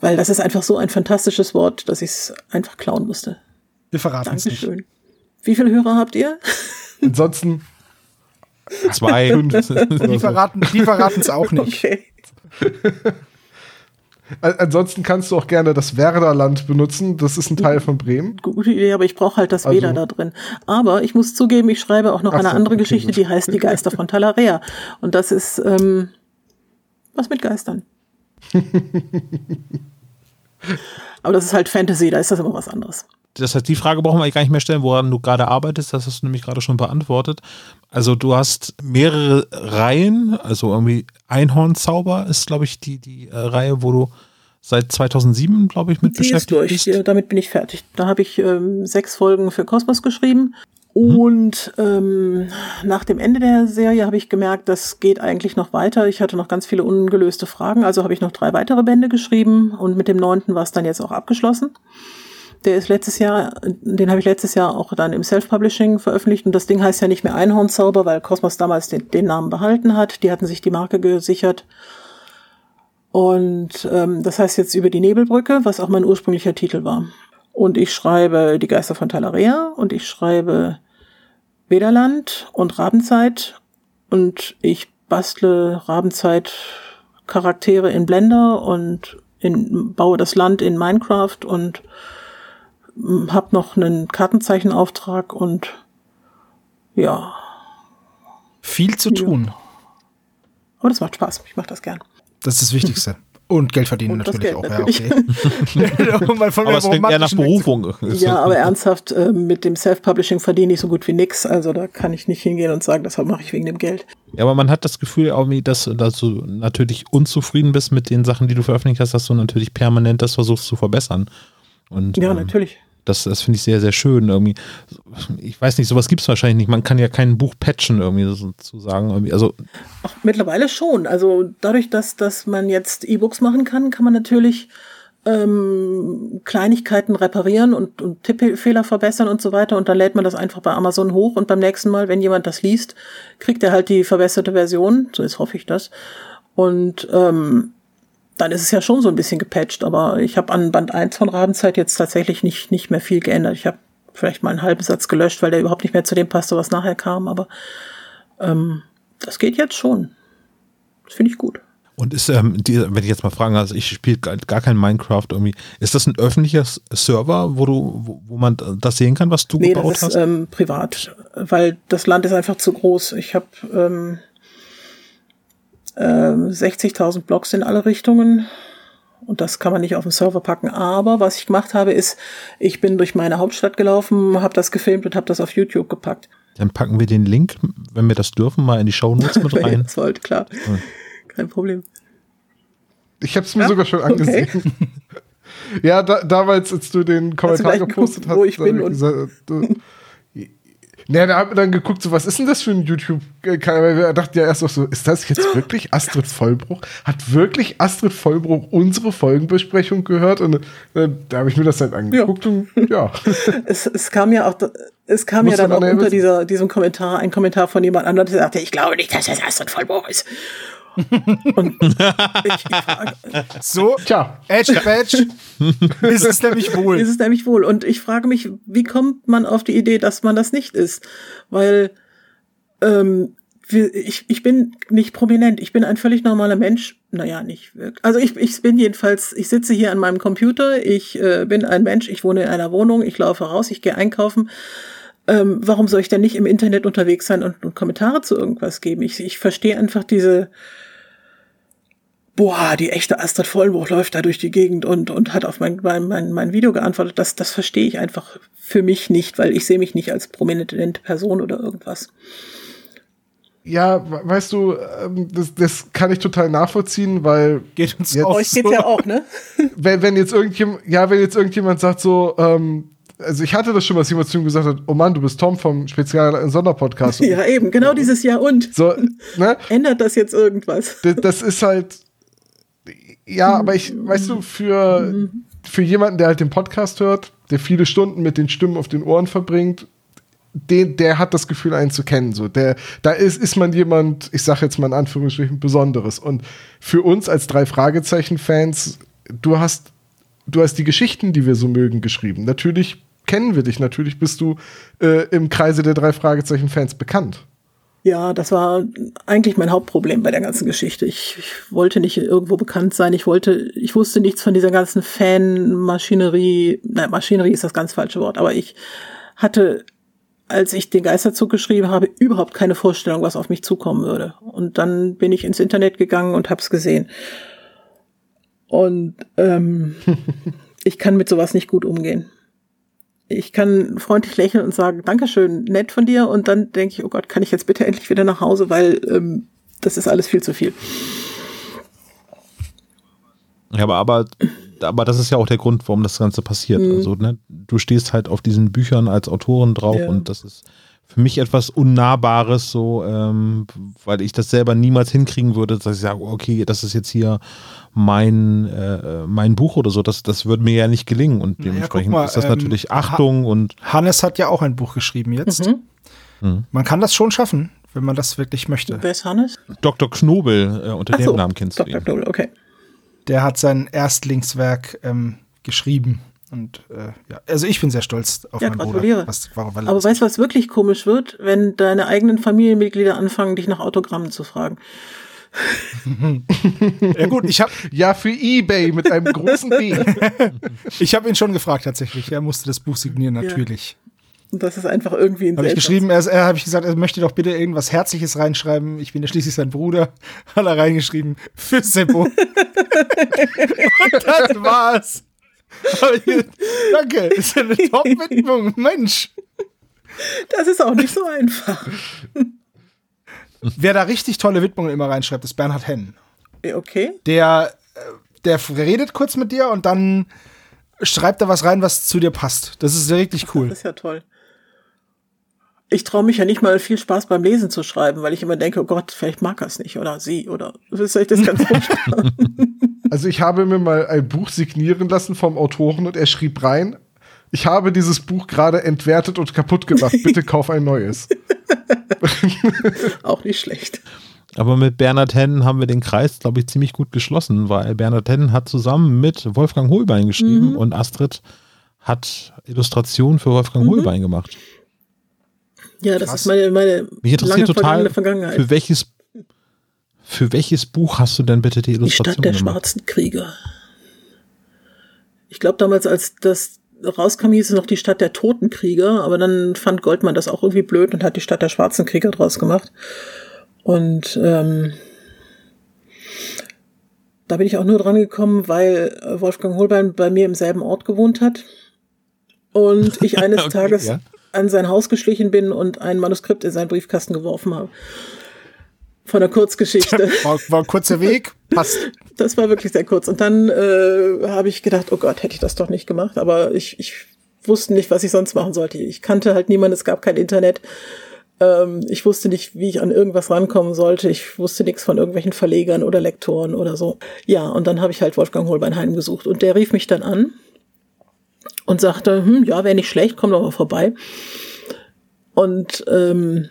[SPEAKER 3] Weil das ist einfach so ein fantastisches Wort, dass ich es einfach klauen musste.
[SPEAKER 5] Wir verraten es nicht.
[SPEAKER 3] Wie viele Hörer habt ihr?
[SPEAKER 4] Ansonsten
[SPEAKER 2] zwei.
[SPEAKER 5] die verraten es auch nicht. Okay.
[SPEAKER 4] Ansonsten kannst du auch gerne das Werderland benutzen. Das ist ein Teil von Bremen.
[SPEAKER 3] Gute Idee, aber ich brauche halt das also, Weder da drin. Aber ich muss zugeben, ich schreibe auch noch eine so, andere okay, Geschichte, gut. die heißt Die Geister von Talarea. Und das ist ähm, was mit Geistern. aber das ist halt Fantasy, da ist das immer was anderes.
[SPEAKER 2] Das heißt, die Frage brauchen wir eigentlich gar nicht mehr stellen, woran du gerade arbeitest. Das hast du nämlich gerade schon beantwortet. Also du hast mehrere Reihen, also irgendwie Einhornzauber ist, glaube ich, die, die äh, Reihe, wo du seit 2007, glaube ich, mit die beschäftigt
[SPEAKER 3] durch.
[SPEAKER 2] bist.
[SPEAKER 3] Ja, damit bin ich fertig. Da habe ich ähm, sechs Folgen für Kosmos geschrieben. Und ähm, nach dem Ende der Serie habe ich gemerkt, das geht eigentlich noch weiter. Ich hatte noch ganz viele ungelöste Fragen, also habe ich noch drei weitere Bände geschrieben und mit dem neunten war es dann jetzt auch abgeschlossen. Der ist letztes Jahr, den habe ich letztes Jahr auch dann im Self-Publishing veröffentlicht. Und das Ding heißt ja nicht mehr Einhornzauber, weil Cosmos damals den, den Namen behalten hat. Die hatten sich die Marke gesichert. Und ähm, das heißt jetzt über die Nebelbrücke, was auch mein ursprünglicher Titel war. Und ich schreibe Die Geister von Talarea und ich schreibe Wederland und Rabenzeit und ich bastle Rabenzeit Charaktere in Blender und in, baue das Land in Minecraft und habe noch einen Kartenzeichenauftrag und ja.
[SPEAKER 5] Viel zu tun. Ja.
[SPEAKER 3] Aber das macht Spaß. Ich mache das gern.
[SPEAKER 5] Das ist das Wichtigste. Und Geld verdienen und natürlich Geld auch. Natürlich. Ja,
[SPEAKER 2] okay. aber es klingt eher nach Berufung.
[SPEAKER 3] Ja, aber ernsthaft, äh, mit dem Self-Publishing verdiene ich so gut wie nix. Also da kann ich nicht hingehen und sagen, das mache ich wegen dem Geld.
[SPEAKER 2] Ja, aber man hat das Gefühl, dass, dass du natürlich unzufrieden bist mit den Sachen, die du veröffentlicht hast, dass du natürlich permanent das versuchst zu verbessern. Und,
[SPEAKER 3] ja, ähm, natürlich.
[SPEAKER 2] Das, das finde ich sehr, sehr schön. Irgendwie. Ich weiß nicht, sowas gibt es wahrscheinlich nicht. Man kann ja kein Buch patchen, irgendwie sozusagen. Irgendwie. Also
[SPEAKER 3] Ach, mittlerweile schon. Also dadurch, dass, dass man jetzt E-Books machen kann, kann man natürlich ähm, Kleinigkeiten reparieren und, und Tippfehler verbessern und so weiter. Und dann lädt man das einfach bei Amazon hoch und beim nächsten Mal, wenn jemand das liest, kriegt er halt die verbesserte Version. So jetzt hoffe ich das. Und ähm, dann ist es ja schon so ein bisschen gepatcht, aber ich habe an Band 1 von Rabenzeit jetzt tatsächlich nicht, nicht mehr viel geändert. Ich habe vielleicht mal einen halben Satz gelöscht, weil der überhaupt nicht mehr zu dem passte, was nachher kam, aber ähm, das geht jetzt schon. Das finde ich gut.
[SPEAKER 2] Und ist, ähm, die, wenn ich jetzt mal fragen, also ich spiele gar, gar kein Minecraft irgendwie, ist das ein öffentlicher Server, wo du, wo, wo man das sehen kann, was du nee, gebaut
[SPEAKER 3] das ist, hast? Ähm, privat, weil das Land ist einfach zu groß. Ich habe ähm, 60.000 ähm, Blocks in alle Richtungen. Und das kann man nicht auf den Server packen. Aber was ich gemacht habe, ist, ich bin durch meine Hauptstadt gelaufen, habe das gefilmt und habe das auf YouTube gepackt.
[SPEAKER 2] Dann packen wir den Link, wenn wir das dürfen, mal in die Show Notes mit rein.
[SPEAKER 3] das wollte, klar. Ja. Kein Problem.
[SPEAKER 4] Ich habe es mir ja? sogar schon angesehen. Okay. ja, da, damals, als du den Kommentar gepostet hast,
[SPEAKER 3] wo ich bin und
[SPEAKER 4] gesagt, naja, da hat man dann geguckt, so, was ist denn das für ein YouTube-Kanal? Wir dachten ja erst auch so, ist das jetzt wirklich Astrid Vollbruch? Hat wirklich Astrid Vollbruch unsere Folgenbesprechung gehört? Und äh, da habe ich mir das halt angeguckt ja. und ja.
[SPEAKER 3] Es, es kam ja auch, es kam ja dann auch unter dieser, diesem Kommentar ein Kommentar von jemand anderem, der sagte, ich glaube nicht, dass das Astrid Vollbruch ist.
[SPEAKER 5] Und ich, ich frage, so, tja, Edge Badge ist es nämlich wohl.
[SPEAKER 3] Ist es nämlich wohl. Und ich frage mich, wie kommt man auf die Idee, dass man das nicht ist? Weil ähm, ich, ich bin nicht prominent, ich bin ein völlig normaler Mensch. Naja, nicht wirklich. Also ich, ich bin jedenfalls, ich sitze hier an meinem Computer, ich äh, bin ein Mensch, ich wohne in einer Wohnung, ich laufe raus, ich gehe einkaufen. Ähm, warum soll ich denn nicht im Internet unterwegs sein und, und Kommentare zu irgendwas geben? Ich, ich verstehe einfach diese, boah, die echte Astrid Vollenbruch läuft da durch die Gegend und, und hat auf mein, mein, mein, mein Video geantwortet. Das, das verstehe ich einfach für mich nicht, weil ich sehe mich nicht als prominente Person oder irgendwas.
[SPEAKER 4] Ja, weißt du, ähm, das, das kann ich total nachvollziehen, weil
[SPEAKER 5] geht uns
[SPEAKER 3] jetzt,
[SPEAKER 5] auch
[SPEAKER 3] euch geht's so. ja auch, ne?
[SPEAKER 4] Wenn, wenn jetzt irgendjemand, ja, wenn jetzt irgendjemand sagt so, ähm, also ich hatte das schon, was jemand zu ihm gesagt hat, oh Mann, du bist Tom vom Spezial Sonderpodcast.
[SPEAKER 3] ja, eben, genau dieses Jahr und.
[SPEAKER 4] So, ne?
[SPEAKER 3] Ändert das jetzt irgendwas?
[SPEAKER 4] Das, das ist halt, ja, aber ich, weißt du, für, für jemanden, der halt den Podcast hört, der viele Stunden mit den Stimmen auf den Ohren verbringt, den, der hat das Gefühl, einen zu kennen. So, der, da ist, ist man jemand, ich sage jetzt mal in Anführungsstrichen, Besonderes. Und für uns als drei Fragezeichen-Fans, du hast, du hast die Geschichten, die wir so mögen, geschrieben. Natürlich kennen wir dich, natürlich bist du äh, im Kreise der drei Fragezeichen-Fans bekannt.
[SPEAKER 3] Ja, das war eigentlich mein Hauptproblem bei der ganzen Geschichte. Ich, ich, wollte nicht irgendwo bekannt sein. Ich wollte, ich wusste nichts von dieser ganzen Fan-Maschinerie. Nein, Maschinerie ist das ganz falsche Wort, aber ich hatte, als ich den Geisterzug geschrieben habe, überhaupt keine Vorstellung, was auf mich zukommen würde. Und dann bin ich ins Internet gegangen und hab's gesehen. Und ähm, ich kann mit sowas nicht gut umgehen ich kann freundlich lächeln und sagen, Dankeschön, nett von dir. Und dann denke ich, oh Gott, kann ich jetzt bitte endlich wieder nach Hause, weil ähm, das ist alles viel zu viel.
[SPEAKER 2] Ja, aber, aber, aber das ist ja auch der Grund, warum das Ganze passiert. Mhm. Also, ne, du stehst halt auf diesen Büchern als Autorin drauf ja. und das ist für mich etwas Unnahbares, so, ähm, weil ich das selber niemals hinkriegen würde, dass ich sage, okay, das ist jetzt hier mein, äh, mein Buch oder so. Das, das würde mir ja nicht gelingen. Und dementsprechend mal, ist das ähm, natürlich Achtung
[SPEAKER 5] ha
[SPEAKER 2] und.
[SPEAKER 5] Hannes hat ja auch ein Buch geschrieben jetzt. Mhm. Mhm. Man kann das schon schaffen, wenn man das wirklich möchte.
[SPEAKER 3] Wer ist Hannes?
[SPEAKER 2] Dr. Knobel, äh, unter Ach dem so, Namen kennst Dr. du ihn. Dr. Knobel,
[SPEAKER 5] okay. Der hat sein Erstlingswerk ähm, geschrieben. Und äh, ja, also ich bin sehr stolz auf ja, meinen gratuliere. Bruder. Was,
[SPEAKER 3] warum, Aber weißt du, was wirklich komisch wird, wenn deine eigenen Familienmitglieder anfangen, dich nach Autogrammen zu fragen?
[SPEAKER 5] ja gut, ich habe
[SPEAKER 4] ja für eBay mit einem großen B.
[SPEAKER 5] ich habe ihn schon gefragt tatsächlich. Er musste das Buch signieren natürlich. Ja.
[SPEAKER 3] Und das ist einfach irgendwie
[SPEAKER 5] ein Habe ich geschrieben, er, er habe ich gesagt, er möchte doch bitte irgendwas Herzliches reinschreiben. Ich bin ja schließlich sein Bruder. Hat er reingeschrieben für Seppo. Und das war's. Danke, ist eine Top-Widmung, Mensch.
[SPEAKER 3] Das ist auch nicht so einfach.
[SPEAKER 5] Wer da richtig tolle Widmungen immer reinschreibt, ist Bernhard Henn.
[SPEAKER 3] Okay.
[SPEAKER 5] Der, äh, der redet kurz mit dir und dann schreibt er was rein, was zu dir passt. Das ist wirklich cool.
[SPEAKER 3] Das ist ja toll. Ich traue mich ja nicht mal viel Spaß beim Lesen zu schreiben, weil ich immer denke, oh Gott, vielleicht mag er es nicht oder sie oder vielleicht das ganz furchtbar.
[SPEAKER 4] Also ich habe mir mal ein Buch signieren lassen vom Autoren und er schrieb rein, ich habe dieses Buch gerade entwertet und kaputt gemacht. Bitte kauf ein neues.
[SPEAKER 3] Auch nicht schlecht.
[SPEAKER 2] Aber mit Bernhard Hennen haben wir den Kreis, glaube ich, ziemlich gut geschlossen, weil Bernhard Hennen hat zusammen mit Wolfgang Holbein geschrieben mhm. und Astrid hat Illustrationen für Wolfgang mhm. Holbein gemacht.
[SPEAKER 3] Ja, das Krass. ist meine, meine
[SPEAKER 2] Mich interessiert total, Vergangenheit. Für welches für welches Buch hast du denn bitte die Illustration
[SPEAKER 3] Die Stadt der gemacht? schwarzen Krieger. Ich glaube damals, als das rauskam, hieß es noch die Stadt der Totenkrieger, aber dann fand Goldman das auch irgendwie blöd und hat die Stadt der schwarzen Krieger draus gemacht. Und ähm, da bin ich auch nur dran gekommen, weil Wolfgang Holbein bei mir im selben Ort gewohnt hat. Und ich eines okay, Tages ja. an sein Haus geschlichen bin und ein Manuskript in seinen Briefkasten geworfen habe von der Kurzgeschichte.
[SPEAKER 5] War, war ein kurzer Weg, passt.
[SPEAKER 3] Das war wirklich sehr kurz. Und dann äh, habe ich gedacht, oh Gott, hätte ich das doch nicht gemacht. Aber ich, ich wusste nicht, was ich sonst machen sollte. Ich kannte halt niemanden, es gab kein Internet. Ähm, ich wusste nicht, wie ich an irgendwas rankommen sollte. Ich wusste nichts von irgendwelchen Verlegern oder Lektoren oder so. Ja, und dann habe ich halt Wolfgang Holbein heimgesucht. Und der rief mich dann an und sagte, hm, ja, wäre nicht schlecht, komm doch mal vorbei. Und ähm,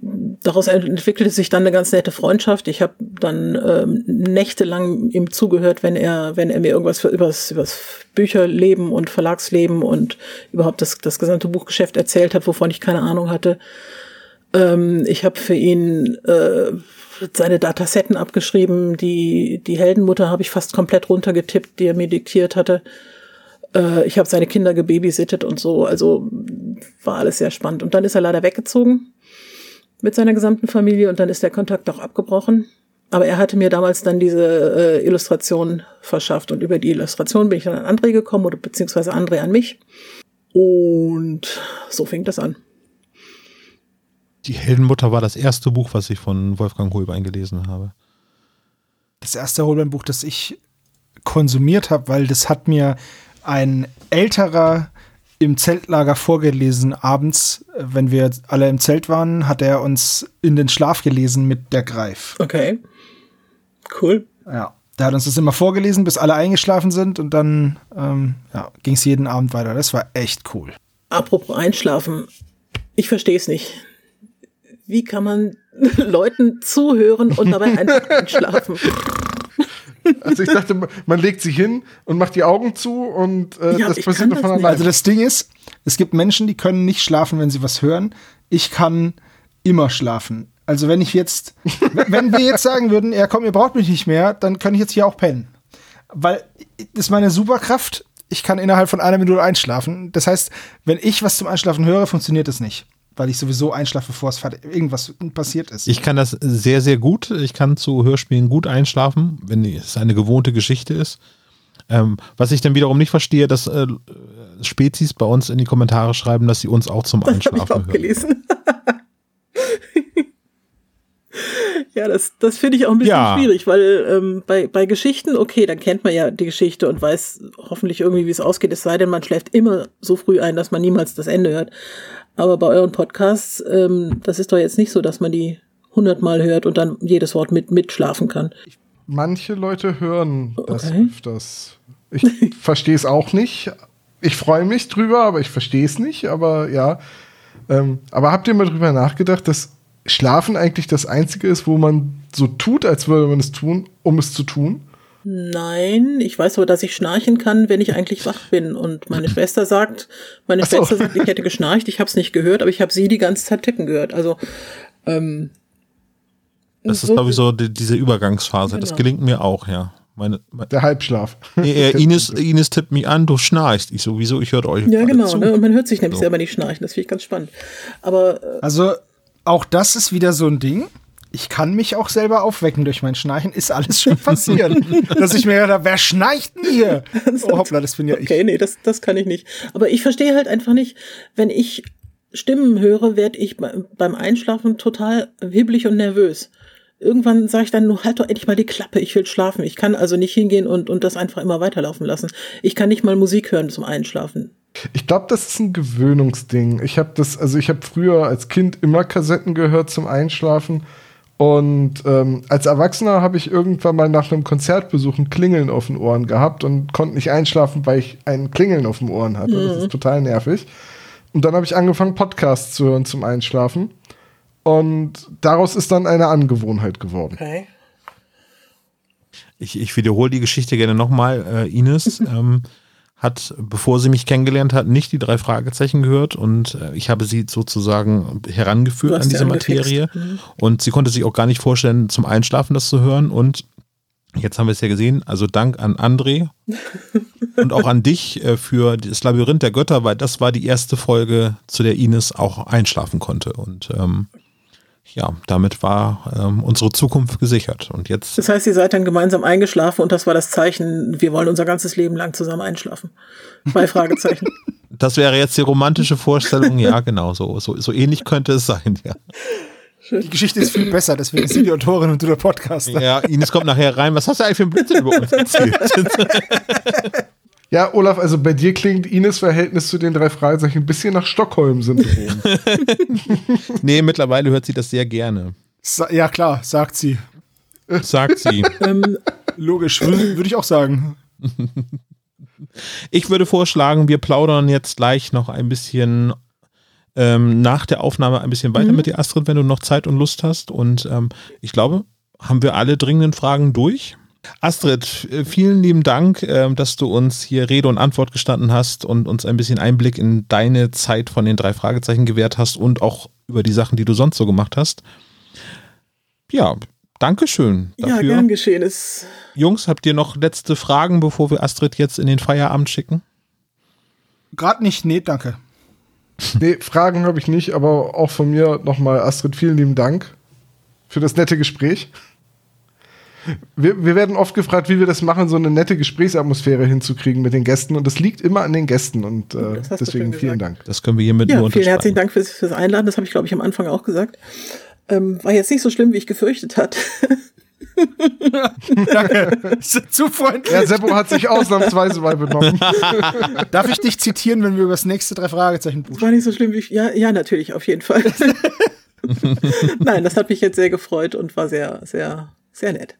[SPEAKER 3] daraus entwickelte sich dann eine ganz nette Freundschaft. Ich habe dann ähm, nächtelang ihm zugehört, wenn er, wenn er mir irgendwas für, übers, übers Bücherleben und Verlagsleben und überhaupt das, das gesamte Buchgeschäft erzählt hat, wovon ich keine Ahnung hatte. Ähm, ich habe für ihn äh, seine Datasetten abgeschrieben. Die, die Heldenmutter habe ich fast komplett runtergetippt, die er mir diktiert hatte. Äh, ich habe seine Kinder gebabysittet und so. Also war alles sehr spannend. Und dann ist er leider weggezogen mit seiner gesamten Familie und dann ist der Kontakt auch abgebrochen. Aber er hatte mir damals dann diese äh, Illustration verschafft und über die Illustration bin ich dann an André gekommen oder beziehungsweise André an mich. Und so fing das an.
[SPEAKER 2] Die Heldenmutter war das erste Buch, was ich von Wolfgang Holbein gelesen habe.
[SPEAKER 5] Das erste Holbein-Buch, das ich konsumiert habe, weil das hat mir ein älterer im Zeltlager vorgelesen. Abends, wenn wir alle im Zelt waren, hat er uns in den Schlaf gelesen mit der Greif.
[SPEAKER 3] Okay. Cool.
[SPEAKER 5] Ja. Der hat uns das immer vorgelesen, bis alle eingeschlafen sind und dann ähm, ja, ging es jeden Abend weiter. Das war echt cool.
[SPEAKER 3] Apropos Einschlafen. Ich verstehe es nicht. Wie kann man Leuten zuhören und dabei einfach einschlafen?
[SPEAKER 4] Also ich dachte, man legt sich hin und macht die Augen zu und äh,
[SPEAKER 3] Ja,
[SPEAKER 4] das passiert von alleine.
[SPEAKER 5] Also das Ding ist, es gibt Menschen, die können nicht schlafen, wenn sie was hören. Ich kann immer schlafen. Also wenn ich jetzt, wenn wir jetzt sagen würden, ja komm, ihr braucht mich nicht mehr, dann kann ich jetzt hier auch pennen. Weil das ist meine Superkraft. Ich kann innerhalb von einer Minute einschlafen. Das heißt, wenn ich was zum Einschlafen höre, funktioniert das nicht. Weil ich sowieso einschlafe, bevor es irgendwas passiert ist.
[SPEAKER 2] Ich kann das sehr, sehr gut. Ich kann zu Hörspielen gut einschlafen, wenn es eine gewohnte Geschichte ist. Ähm, was ich dann wiederum nicht verstehe, dass äh, Spezies bei uns in die Kommentare schreiben, dass sie uns auch zum
[SPEAKER 3] Das habe
[SPEAKER 2] Einschlafen
[SPEAKER 3] ich auch
[SPEAKER 2] hören.
[SPEAKER 3] gelesen. ja, das, das finde ich auch ein bisschen
[SPEAKER 2] Ja.
[SPEAKER 3] schwierig, weil ähm, bei, bei Geschichten, okay, dann kennt man ja die Geschichte und weiß hoffentlich irgendwie, wie es ausgeht, es sei denn, man schläft immer so früh ein, dass man niemals das Ende hört. Aber bei euren Podcasts, ähm, das ist doch jetzt nicht so, dass man die hundertmal hört und dann jedes Wort mit mitschlafen kann.
[SPEAKER 4] Manche Leute hören das
[SPEAKER 3] Okay.
[SPEAKER 4] öfters. Ich verstehe es auch nicht. Ich freue mich drüber, aber ich verstehe es nicht. Aber ja. Ähm, aber habt ihr mal drüber nachgedacht, dass Schlafen eigentlich das Einzige ist, wo man so tut, als würde man es tun, um es zu tun?
[SPEAKER 3] Nein, ich weiß aber, dass ich schnarchen kann, wenn ich eigentlich wach bin. Und meine Schwester sagt, meine
[SPEAKER 4] so.
[SPEAKER 3] Schwester sagt, ich hätte geschnarcht, ich habe es nicht gehört, aber ich habe sie die ganze Zeit tippen gehört. Also ähm,
[SPEAKER 2] Das ist, glaube ich, so die, diese Übergangsphase. Das
[SPEAKER 3] Genau.
[SPEAKER 2] gelingt mir auch, ja. Meine, meine,
[SPEAKER 4] Der Halbschlaf.
[SPEAKER 2] nee, äh, Ines, Ines tippt mich an, du schnarchst. Ich sowieso, ich höre euch.
[SPEAKER 3] Ja, genau.
[SPEAKER 2] zu.
[SPEAKER 3] Ne? Und man hört sich nämlich
[SPEAKER 2] So.
[SPEAKER 3] selber nicht schnarchen. Das finde ich ganz spannend. Aber äh,
[SPEAKER 5] Also auch das ist wieder so ein Ding. Ich kann mich auch selber aufwecken durch mein Schnarchen. Ist alles schon passiert. Dass ich mir gedacht, wer schnarcht denn hier? Oh hoppla, das bin ja ich.
[SPEAKER 3] okay, nee, das, das kann ich nicht. Aber ich verstehe halt einfach nicht, wenn ich Stimmen höre, werde ich be- beim Einschlafen total hibbelig und nervös. Irgendwann sage ich dann nur, halt doch endlich mal die Klappe, ich will schlafen. Ich kann also nicht hingehen und, und das einfach immer weiterlaufen lassen. Ich kann nicht mal Musik hören zum Einschlafen.
[SPEAKER 4] Ich glaube, das ist ein Gewöhnungsding. Ich habe das, also ich habe früher als Kind immer Kassetten gehört zum Einschlafen. Und ähm, als Erwachsener habe ich irgendwann mal nach einem Konzertbesuch ein Klingeln auf den Ohren gehabt und konnte nicht einschlafen, weil ich ein Klingeln auf den Ohren hatte. Das ist total nervig. Und dann habe ich angefangen, Podcasts zu hören zum Einschlafen. Und daraus ist dann eine Angewohnheit geworden.
[SPEAKER 3] Okay.
[SPEAKER 2] Ich, ich wiederhole die Geschichte gerne nochmal. Äh, Ines ähm, hat, bevor sie mich kennengelernt hat, nicht die drei Fragezeichen gehört und äh, ich habe sie sozusagen herangeführt an diese. Materie.
[SPEAKER 3] Mhm.
[SPEAKER 2] Und sie konnte sich auch gar nicht vorstellen, zum Einschlafen das zu hören. Und jetzt haben wir es ja gesehen. Also Dank an André und auch an dich äh, für das Labyrinth der Götter, weil das war die erste Folge, zu der Ines auch einschlafen konnte. Und ähm, ja, damit war ähm, unsere Zukunft gesichert. Und jetzt
[SPEAKER 3] Das heißt, ihr seid dann gemeinsam eingeschlafen und das war das Zeichen, wir wollen unser ganzes Leben lang zusammen einschlafen. Zwei Fragezeichen.
[SPEAKER 2] Das wäre jetzt die romantische Vorstellung. Ja, genau, so, so, so ähnlich könnte es sein, ja.
[SPEAKER 5] Die Geschichte ist viel besser, deswegen ist sie die Autorin und du der Podcaster.
[SPEAKER 2] Ja, Ines kommt nachher rein. Was hast du eigentlich für ein Blödsinn über uns erzählt?
[SPEAKER 4] Ja, Olaf, also bei dir klingt Ines Verhältnis zu den drei Fragezeichen ein bisschen nach Stockholm-Syndrom.
[SPEAKER 2] nee, mittlerweile hört sie das sehr gerne.
[SPEAKER 5] Sa ja, klar, sagt sie.
[SPEAKER 2] Sagt sie.
[SPEAKER 3] ähm,
[SPEAKER 5] Logisch, würde würd ich auch sagen.
[SPEAKER 2] Ich würde vorschlagen, wir plaudern jetzt gleich noch ein bisschen ähm, nach der Aufnahme ein bisschen weiter mit dir, Astrid, wenn du noch Zeit und Lust hast. Und ähm, ich glaube, haben wir alle dringenden Fragen durch. Astrid, äh, vielen lieben Dank, ähm, dass du uns hier Rede und Antwort gestanden hast und uns ein bisschen Einblick in deine Zeit von den drei Fragezeichen gewährt hast und auch über die Sachen, die du sonst so gemacht hast. Ja, Dankeschön.
[SPEAKER 3] Dafür. Ja, gern geschehen. Ist
[SPEAKER 2] Jungs, habt ihr noch letzte Fragen, bevor wir Astrid jetzt in den Feierabend schicken?
[SPEAKER 5] Gerade nicht, nee, danke.
[SPEAKER 4] Nee, Fragen habe ich nicht, aber auch von mir nochmal, Astrid, vielen lieben Dank für das nette Gespräch. Wir, wir, werden oft gefragt, wie wir das machen, so eine nette Gesprächsatmosphäre hinzukriegen mit den Gästen. Und das liegt immer an den Gästen. Und äh, deswegen vielen Dank.
[SPEAKER 2] Das können wir hiermit
[SPEAKER 3] ja,
[SPEAKER 2] nur
[SPEAKER 3] Vielen herzlichen Dank fürs, fürs Einladen. Das habe ich, glaube ich, am Anfang auch gesagt. Ähm, war jetzt nicht so schlimm, wie ich gefürchtet hatte.
[SPEAKER 5] Danke. Zu freundlich.
[SPEAKER 4] Ja, Seppo hat sich ausnahmsweise mal benommen.
[SPEAKER 5] Darf ich dich zitieren, wenn wir über das nächste drei Fragezeichen
[SPEAKER 3] buchen? War nicht so schlimm wie ich. Ja, ja, natürlich, auf jeden Fall. Nein, das hat mich jetzt sehr gefreut und war sehr, sehr, sehr nett.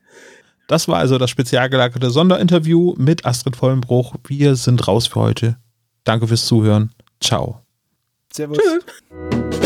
[SPEAKER 2] Das war also das spezial gelagerte Sonderinterview mit Astrid Vollenbruch. Wir sind raus für heute. Danke fürs Zuhören. Ciao.
[SPEAKER 3] Servus. Tschüss.